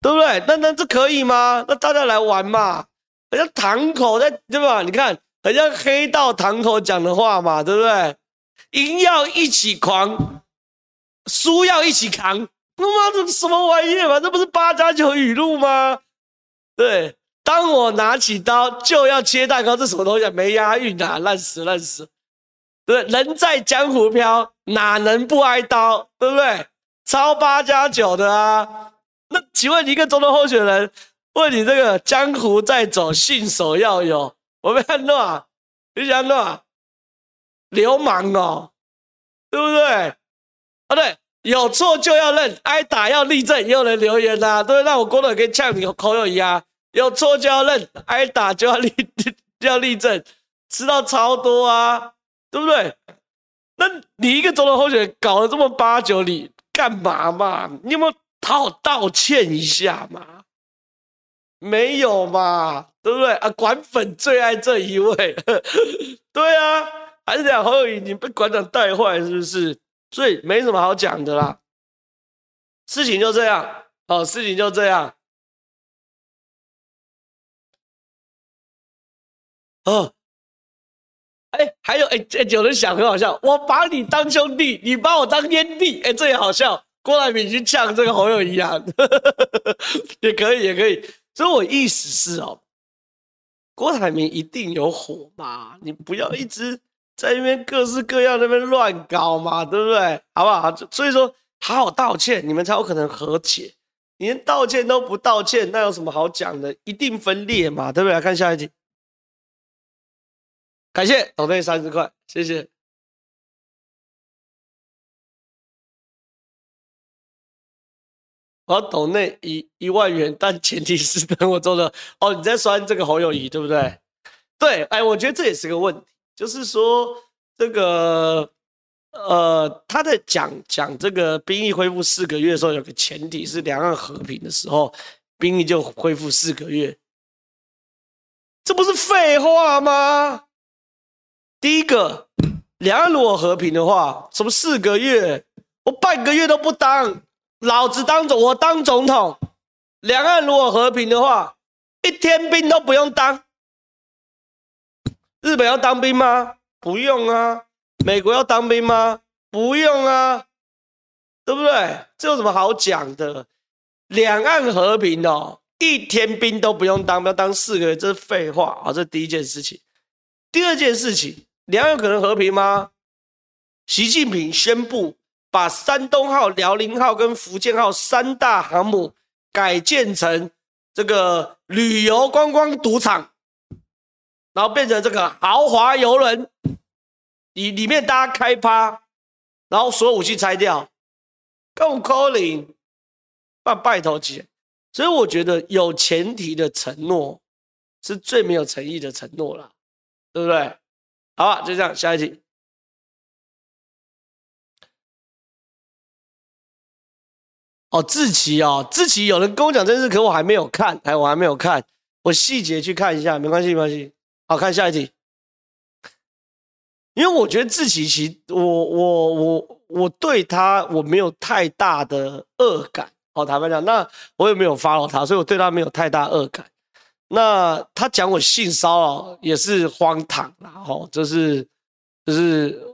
对不对？那那这可以吗？那大家来玩嘛！好像堂口在对吧？你看，好像黑道堂口讲的话嘛，对不对？赢要一起狂，输要一起扛。他妈这什么玩意嘛？这不是八加九语录吗？对，当我拿起刀就要切蛋糕，这什么东西？啊没押韵啊，烂死烂死。对，人在江湖飘，哪能不挨刀？对不对？超八加九的啊。那请问一个总统候选人？问你这个江湖在走，信手要有。我们看诺，你想诺，流氓哦，对不对？啊，对，有错就要认，挨打要立正。也有人留言呐、啊，对，那我郭董可以呛你口友一样，有错就要认，挨打就要立 就要立正，吃到超多啊，对不对？那你一个总统候选人搞了这么八九里，干嘛嘛？你有没有好好道歉一下嘛？没有嘛，对不对啊？管粉最爱这一位，对啊，还是这样？侯友宜，你被馆长带坏是不是？所以没什么好讲的啦，事情就这样，哦，事情就这样。哦，哎，还有哎哎，有人想很好笑，我把你当兄弟，你把我当烟蒂，哎，这也好笑。郭台铭去呛这个侯友宜啊，也可以，也可以。所以我意思是哦，郭台铭一定有火嘛，你不要一直在那边各式各样那边乱搞嘛，对不对？好不好？所以说，好好道歉，你们才有可能和解。你连道歉都不道歉，那有什么好讲的？一定分裂嘛，对不对？来看下一题。感谢董队三十块，谢谢。我要抖那一一万元，但前提是等我做了 哦。你在酸这个侯友谊，对不对？对，哎，我觉得这也是个问题，就是说这个呃，他在讲讲这个兵役恢复四个月的时候，有个前提是两岸和平的时候，兵役就恢复四个月，这不是废话吗？第一个，两岸如果和平的话，什么四个月，我半个月都不当，老子当总，我当总统。两岸如果和平的话，一天兵都不用当。日本要当兵吗？不用啊。美国要当兵吗？不用啊，对不对？这有什么好讲的？两岸和平哦，一天兵都不用当，不要当四个月，这是废话啊。这是第一件事情。第二件事情。两岸可能和平吗？习近平宣布把山东号、辽宁号跟福建号三大航母改建成这个旅游观光赌场，然后变成这个豪华游轮，里里面大家开趴，然后所有武器拆掉，够 calling，拜拜托姐。所以我觉得有前提的承诺是最没有诚意的承诺了，对不对？好吧，就这样，下一题。哦，志奇哦，志奇有人跟我讲这事，可我还没有看，哎，我还没有看，我细节去看一下，没关系，没关系。好，看下一题。因为我觉得志奇其，我我我我对他我没有太大的恶感。哦，坦白讲，那我也没有 follow 他，所以我对他没有太大恶感。那他讲我性骚扰也是荒唐啦，吼，就是就是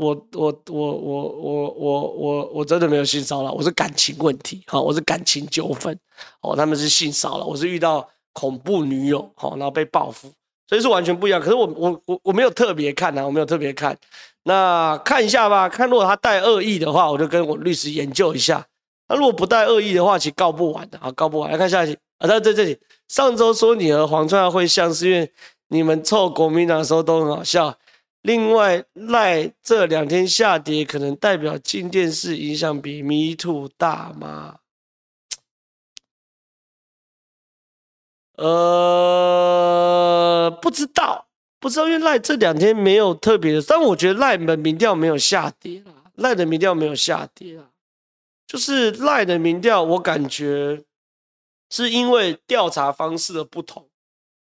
我我我我我我我我真的没有性骚扰，我是感情问题，哈，我是感情纠纷，哦，他们是性骚扰，我是遇到恐怖女友，好，然后被报复，所以是完全不一样。可是我我我我没有特别看啊，我没有特别看，那看一下吧，看如果他带恶意的话，我就跟我律师研究一下。那如果不带恶意的话，其实告不完的，啊，告不完。来看下一题啊，在在这里。上周说你和黄灿会像，是因为你们凑国民党的时候都很好笑。另外赖这两天下跌，可能代表进电视影响比 Me Too 大吗？呃，不知道，不知道，因为赖这两天没有特别的，但我觉得赖的民调没有下跌啦，赖的民调没有下跌啦，就是赖的民调，我感觉。是因为调查方式的不同，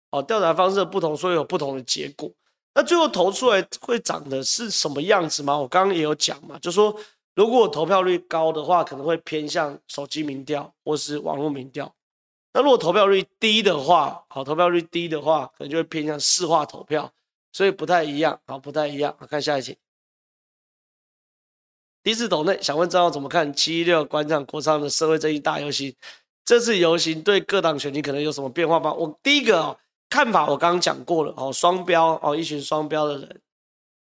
哦，调查方式的不同，所以有不同的结果。那最后投出来会长的是什么样子吗？我刚刚也有讲嘛，就说如果投票率高的话，可能会偏向手机民调或是网络民调。那如果投票率低的话，好，投票率低的话，可能就会偏向市话投票，所以不太一样，好，不太一样。看下一题。第一次抖内想问张浩怎么看七一六馆长国昌的社会正义大游行？这次游行对各党选情可能有什么变化吗？我第一个、哦、看法我刚刚讲过了哦，双标哦，一群双标的人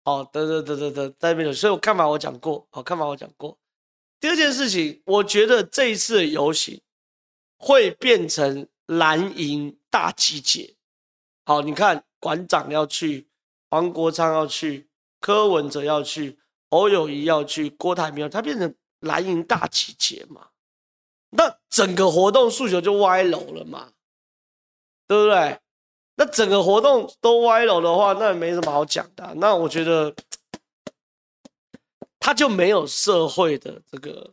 哦，得得得得得在那边，所以我看法我讲过，哦，看法我讲过。第二件事情，我觉得这一次的游行会变成蓝营大集结。好，你看馆长要去，黄国昌要去，柯文哲要去，侯友谊要去，郭台铭，他变成蓝营大集结嘛。那整个活动诉求就歪楼了嘛，对不对？那整个活动都歪楼的话，那也没什么好讲的。那我觉得他就没有社会的这个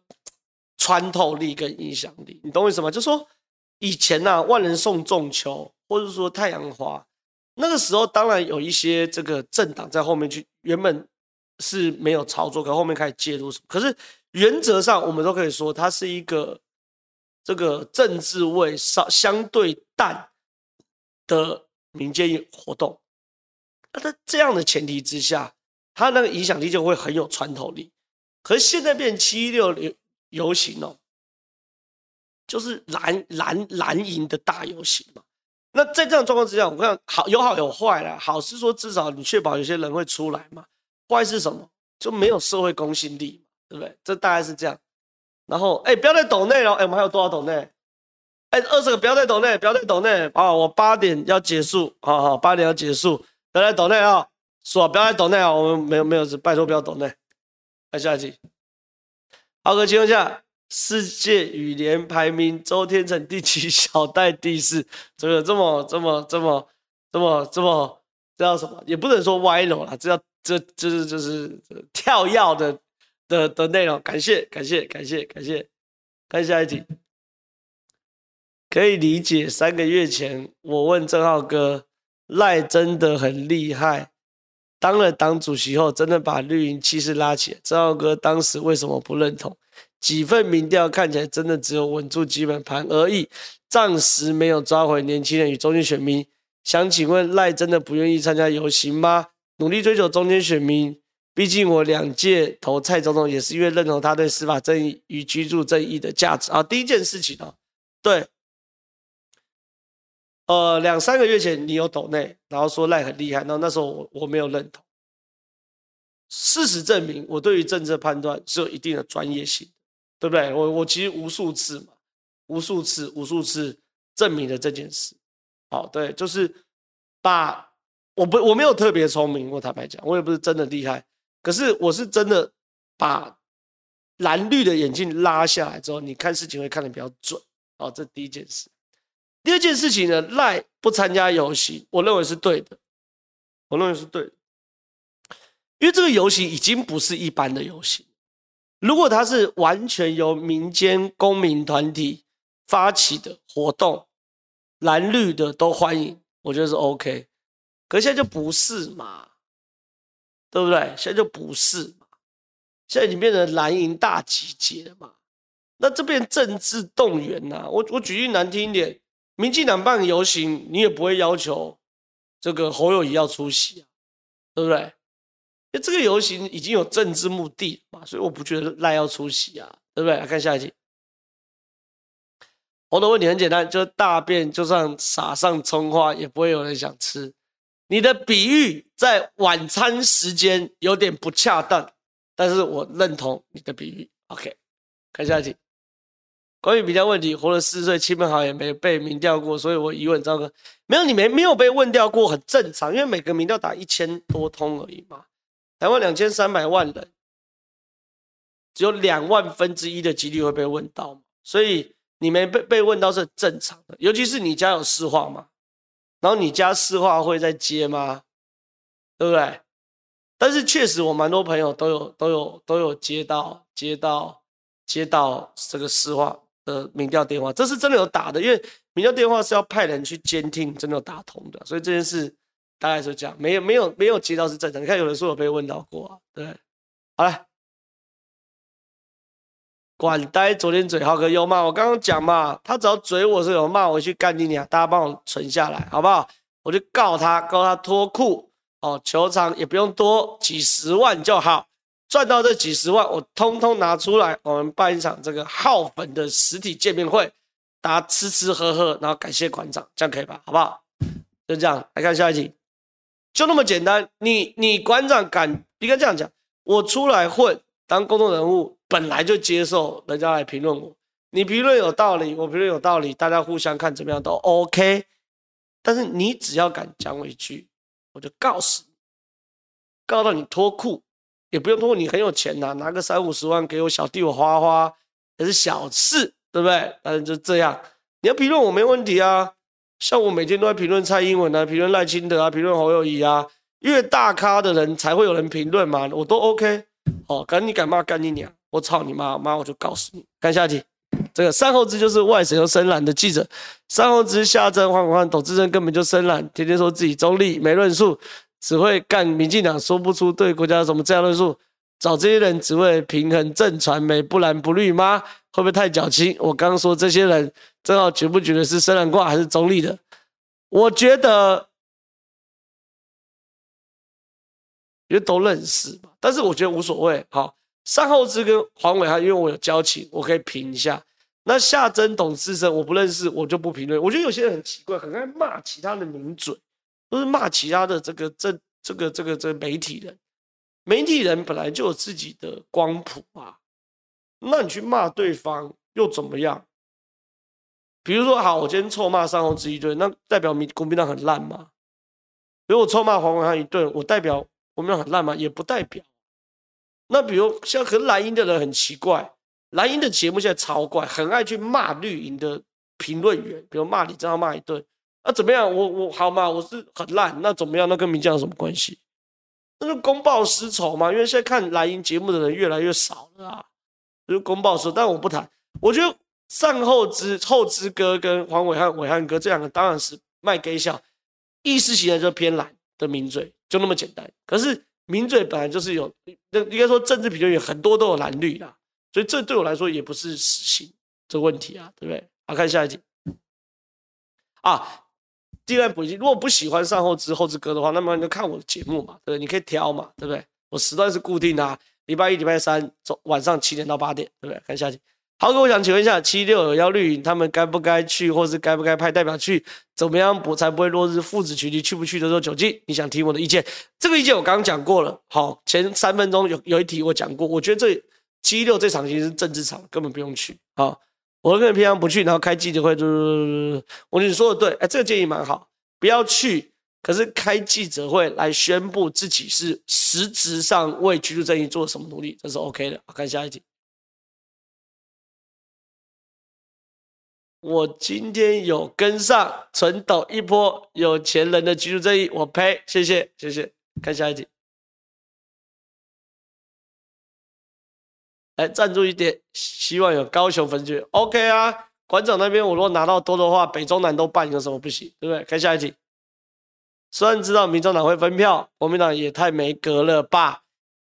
穿透力跟影响力，你懂我意思吗？就说以前呐，万人送中秋，或者说太阳花，那个时候当然有一些这个政党在后面去，原本是没有操作，可后面开始介入。可是原则上，我们都可以说，它是一个这个政治味稍相对淡的民间活动。那在这样的前提之下，他那个影响力就会很有穿透力。可是现在变七一六游游行哦，就是蓝蓝蓝营的大游行嘛。那在这样状况之下，我看好有好有坏啦。好是说至少你确保有些人会出来嘛。坏是什么？就没有社会公信力，对不对？这大概是这样。然后哎，不要再抖内了。哎，我们还有多少抖内？哎，二十个，不要再抖内，不要再抖内。啊，我八点要结束，好好，八点要结束。不要再抖内啊！说不要再抖内啊！我们没有没有，拜托不要抖内。来下一题。好哥，请问一下，世界羽联排名，周天成第七，小戴第四，怎么这么这么这么这么这么这叫什么？也不能说歪楼了，这叫这这是就是跳跃的的的内容。感谢感谢感谢感谢。看下一题。可以理解，三个月前我问正浩哥。赖真的很厉害，当了党主席后，真的把绿营气势拉起来。正浩哥当时为什么不认同？几份民调看起来真的只有稳住基本盘而已，暂时没有抓回年轻人与中间选民。想请问赖真的不愿意参加游行吗？努力追求中间选民，毕竟我两届投蔡总统也是因为认同他对司法正义与居住正义的价值啊。第一件事情啊，对。呃，两三个月前你有抖内，然后说赖很厉害，然后那时候我我没有认同。事实证明，我对于政治判断是有一定的专业性的，对不对？我我其实无数次嘛，无数次无数次证明了这件事。好，对，就是把我不我没有特别聪明，我坦白讲，我也不是真的厉害，可是我是真的把蓝绿的眼镜拉下来之后，你看事情会看得比较准。好，这第一件事。第二件事情呢，赖不参加游行，我认为是对的，我认为是对的，因为这个游行已经不是一般的游行，如果它是完全由民间公民团体发起的活动，蓝绿的都欢迎，我觉得是 OK，可现在就不是嘛，对不对？现在就不是嘛，现在已经变成蓝营大集结了嘛，那这边政治动员呐、我我举例难听一点。民进党办游行，你也不会要求这个侯友谊要出席啊，对不对？因为这个游行已经有政治目的嘛，所以我不觉得赖要出席啊，对不对？来看下一题。我的问题很简单，就是大便就算撒上葱花，也不会有人想吃。你的比喻在晚餐时间有点不恰当，但是我认同你的比喻。OK，看下一题。关于民调问题，活了四十岁，亲朋好友也没被民调过，所以我疑问张哥，没有你没没有被问调过，很正常，因为每个民调打一千多通而已嘛。台湾两千三百万人，只有两万分之一的几率会被问到嘛，所以你没被被问到是很正常的，尤其是你家有市话嘛，然后你家市话会在接吗？对不对？但是确实我蛮多朋友都有都有都有接到接到接到这个市话。的民调电话，这是真的有打的，因为民调电话是要派人去监听，真的有打通的，所以这件事大概是这样，没有没有没有接到是正常。你看有人说有被问到过，对，好了，管呆昨天嘴浩哥又骂我，刚刚讲嘛，他只要嘴我是有骂我去干你俩，大家帮我存下来好不好？我就告他，告他脱裤哦，球场也不用多，几十万就好。赚到这几十万，我通通拿出来，我们办一场这个耗粉的实体见面会，大家吃吃喝喝，然后感谢馆长，这样可以吧？好不好？就这样，来看下一题，就那么简单。你你馆长敢应该这样讲，我出来混当公众人物，本来就接受人家来评论我，你评论有道理，我评论有道理，大家互相看怎么样都 OK。但是你只要敢讲我一句，我就告死你，告到你脱裤。也不用说你很有钱呐、拿个三五十万给我小弟我花花也是小事，对不对？但是就这样，你要评论我没问题啊。像我每天都在评论蔡英文啊，评论赖清德啊，评论侯友宜啊，越大咖的人才会有人评论嘛，我都 OK。哦，敢你敢骂干你娘，我操你妈妈，我就告诉你。看下一题，这个三猴子就是外省又深蓝的记者，三猴子、夏正、黄广汉、董志正根本就深蓝，天天说自己中立没论述，只会干民进党，说不出对国家什么这样论述。找这些人只为平衡正传媒不蓝不绿吗？会不会太矫情？我刚刚说这些人，正好觉不觉得是深蓝挂还是中立的？我觉得，因为都认识嘛，但是我觉得无所谓。好，善后资跟黄暐瀚，因为我有交情，我可以评一下。那夏真、董志生我不认识，我就不评论。我觉得有些人很奇怪，很爱骂其他的名嘴，都是骂其他的这个这这个这个这媒体人。媒体人本来就有自己的光谱啊，那你去骂对方又怎么样？比如说，好，我今天臭骂三红之一顿，那代表民国民党很烂吗？如我臭骂黄暐瀚一顿，我代表国民党很烂吗？也不代表。那比如像和蓝营的人很奇怪，蓝营的节目现在超怪，很爱去骂绿营的评论员，比如骂李正皓骂一顿，那怎么样？我我好嘛？我是很烂，那怎么样？那跟民进有什么关系？那就公报私仇嘛，因为现在看蓝营节目的人越来越少了啊，就是公报私仇。但我不谈，我觉得善后之、后之哥跟黄伟汉伟汉哥这两个当然是卖给笑，意识形态就偏蓝的名嘴，就那么简单。可是名嘴本来就是有，那应该说政治评论员很多都有蓝绿啦，所以这对我来说也不是死刑这问题啊，对不对？好，看下一集啊。第二补一句，如果不喜欢善后资后资哥的话，那么你就看我的节目嘛，对不对？你可以挑嘛，对不对？我时段是固定的啊，礼拜一、礼拜三早晚上七点到八点，对不对？看下集。豪哥，我想请问一下，七六有要绿营，他们该不该去，或是该不该派代表去？怎么样不才不会落日父子群体去不去的时候窘境？你想听我的意见？这个意见我刚刚讲过了。好，前三分钟有有一题我讲过，我觉得这七六这场其实是政治场，根本不用去。好。我跟你平常不去，然后开记者会，我跟你说的对，哎，这个建议蛮好，不要去，可是开记者会来宣布自己是实质上为居住正义做什么努力，这是 OK 的。我看下一题，我今天有跟上存抖一波有钱人的居住正义，我呸，谢谢谢谢，看下一题。来赞助一点，希望有高雄分局。OK 啊，馆长那边我如果拿到多的话，北中南都办，有什么不行？对不对？看下一题。虽然知道民众党会分票，国民党也太没格了吧？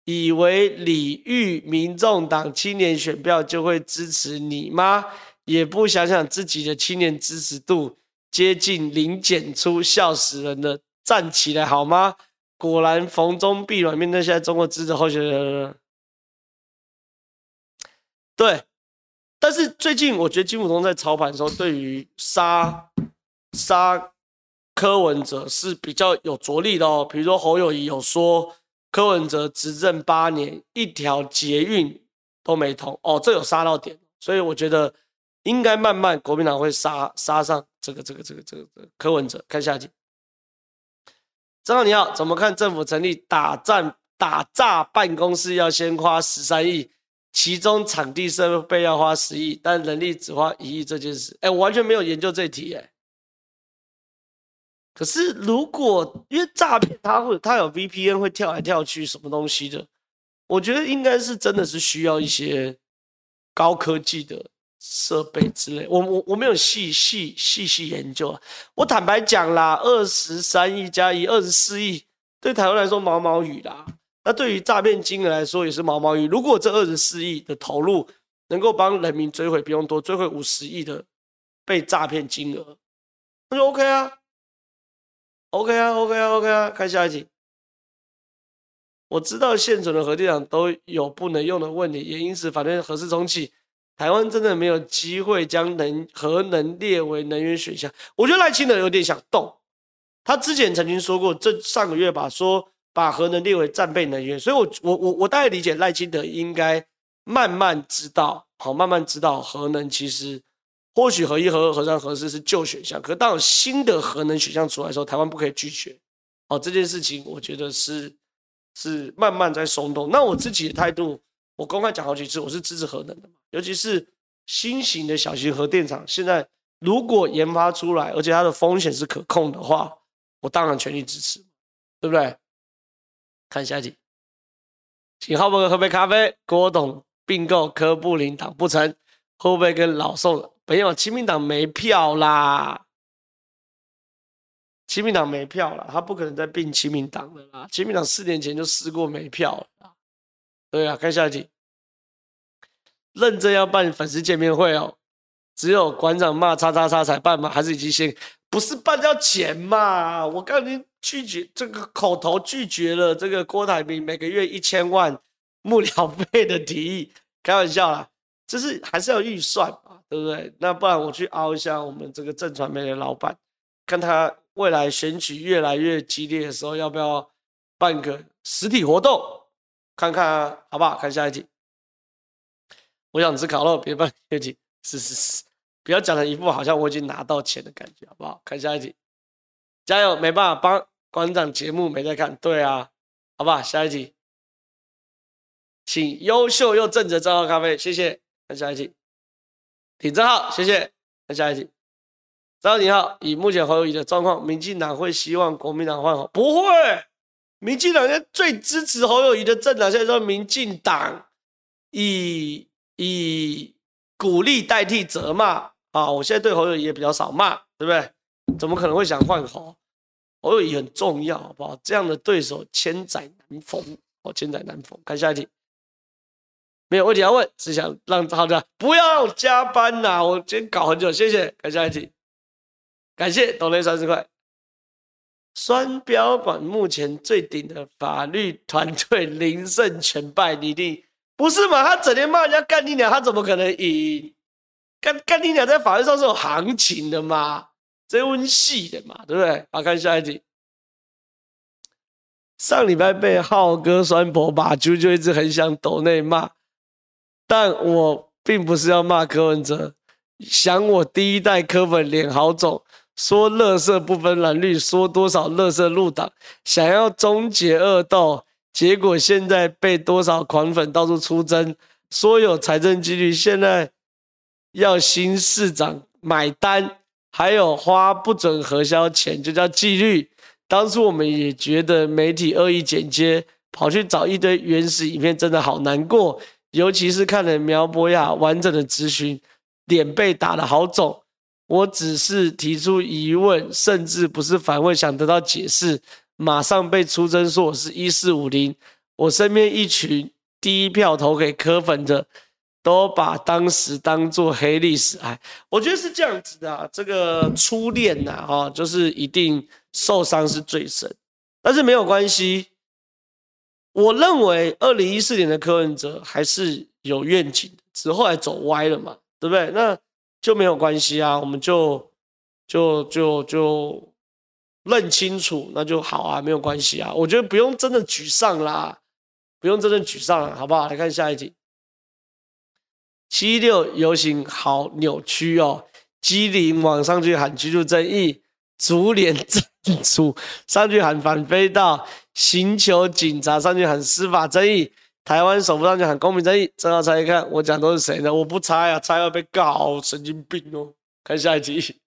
以为礼遇民众党青年选票就会支持你吗？也不想想自己的青年支持度接近零减出，笑死人了！站起来好吗？果然逢中必软，面对现在中国支持候选人。对，但是最近我觉得金溥聪在操盘的时候，对于杀杀柯文哲是比较有着力的哦。比如说侯友谊有说柯文哲执政八年一条捷运都没通哦，这有杀到点，所以我觉得应该慢慢国民党会杀杀上这个这个这个这个柯文哲。看下集，正好你好，怎么看政府成立打战打诈办公室要先花十三亿？其中场地设备要花十亿，但人力只花一亿这件事，哎，我完全没有研究这题，哎。可是如果因为诈骗，它会它有 VPN 会跳来跳去什么东西的，我觉得应该是真的是需要一些高科技的设备之类。我我我没有细细细细研究啊。我坦白讲啦，二十三亿加一，二十四亿，对台湾来说毛毛雨啦。那对于诈骗金额来说也是毛毛雨。如果这二十四亿的投入能够帮人民追回不用多，追回五十亿的被诈骗金额，那就 OK 啊，OK 啊，OK 啊，OK 啊。看下一题。我知道现存的核电厂都有不能用的问题，也因此反对核四重启。台湾真的没有机会将能核能列为能源选项。我觉得赖清德有点想动，他之前曾经说过，这上个月吧说。把核能列为战备能源，所以我我我我大概理解赖清德应该慢慢知道，好，慢慢知道核能其实或许核一、核二、核三、核四是旧选项，可当有新的核能选项出来的时候，台湾不可以拒绝。好，这件事情我觉得是是慢慢在松动。那我自己的态度，我公开讲好几次，我是支持核能的嘛，尤其是新型的小型核电厂，现在如果研发出来，而且它的风险是可控的话，我当然全力支持，对不对？看下一集，请浩博哥喝杯咖啡。郭董并购柯布林党不成，会不会跟老宋？没有，亲民党没票啦。亲民党没票了，他不可能再并亲民党了啦。亲民党四年前就试过没票了。对啊，看下一题。认真要办粉丝见面会哦，只有馆长骂叉叉叉才办吗？还是已经先不是办要钱嘛？我刚才拒绝这个口头拒绝了这个郭台铭每个月一千万幕僚费的提议，开玩笑啦，就是还是要预算嘛，对不对？那不然我去凹一下我们这个正传媒的老板，看他未来选举越来越激烈的时候，要不要办个实体活动，看看，好不好？看下一题。我想吃烤肉，别办下一题。是是是，不要讲的一副好像我已经拿到钱的感觉，好不好？看下一题，加油！没办法帮馆长节目没在看，对啊，好不好？下一题，请优秀又正直的正浩咖啡，谢谢。看下一题，挺正浩，谢谢。看下一题，正浩你好，以目前侯友宜的状况，民进党会希望国民党换好？不会，民进党现在最支持侯友宜的政党，现在叫民进党，以。以鼓励代替责骂啊！我现在对侯友宜也比较少骂，对不对？怎么可能会想换侯？侯友宜很重要，好不好？这样的对手千载难逢，哦，千载难逢。看下一题，没有问题要问，只想让大家不要加班呐、我今天搞很久，谢谢。看下一题，感谢抖内三十块。双标馆目前最顶的法律团队 零胜全败，你一定。不是嘛？他整天骂人家干你娘，他怎么可能赢？干干你娘在法律上是有行情的嘛？这温系的嘛，对不对？好，看下一题。上礼拜被浩哥酸婆把啾就一直很想抖内骂，但我并不是要骂柯文哲，想我第一代柯粉脸好肿，说垃圾不分蓝绿，说多少垃圾入党，想要终结恶斗。结果现在被多少狂粉到处出征，说有财政纪律，现在要新市长买单，还有花不准核销钱就叫纪律。当初我们也觉得媒体恶意剪接，跑去找一堆原始影片，真的好难过。尤其是看了苗博雅完整的质询，脸被打得好肿。我只是提出疑问，甚至不是反问，想得到解释。马上被出征说我是一四五零，我身边一群第一票投给柯粉的，都把当时当做黑历史。哎，我觉得是这样子的，啊，这个初恋呐，哈，就是一定受伤是最深，但是没有关系。我认为二零一四年的柯文哲还是有愿景的，只后来走歪了嘛，对不对？那就没有关系啊，我们就就就就。认清楚，那就好啊，没有关系啊。我觉得不用真的沮丧啦，不用真的沮丧了，好不好？来看下一题。七六游行好扭曲哦，机灵往上去喊居住正义，竹联正主上去喊反非道，刑求警察上去喊司法正义，台湾首富上去喊公平正义。正好猜一看，我讲都是谁呢？我不猜啊，猜要被告，神经病哦。看下一题。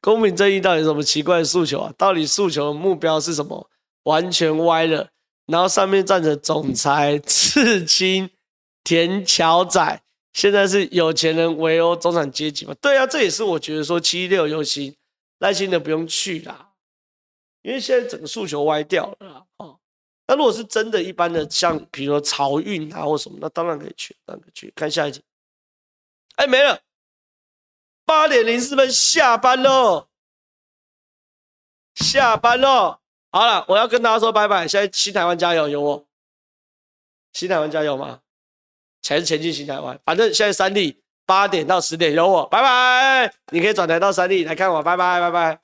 公平正义到底有什么奇怪的诉求啊？到底诉求的目标是什么？完全歪了。然后上面站着总裁、刺青、田桥仔，现在是有钱人围殴中产阶级嘛？对啊，这也是我觉得说七六游行耐心的不用去啦，因为现在整个诉求歪掉了啊。那如果是真的一般的，像比如说漕运啊或什么，那当然可以去，当然可以去。看下一集，哎，没了。八点零四分下班喽，下班喽。好了，我要跟大家说拜拜。现在新台湾加油，有我。新台湾加油吗？前前进新台湾，反正现在三立八点到十点有我，拜拜。你可以转台到三立来看我，拜拜拜拜。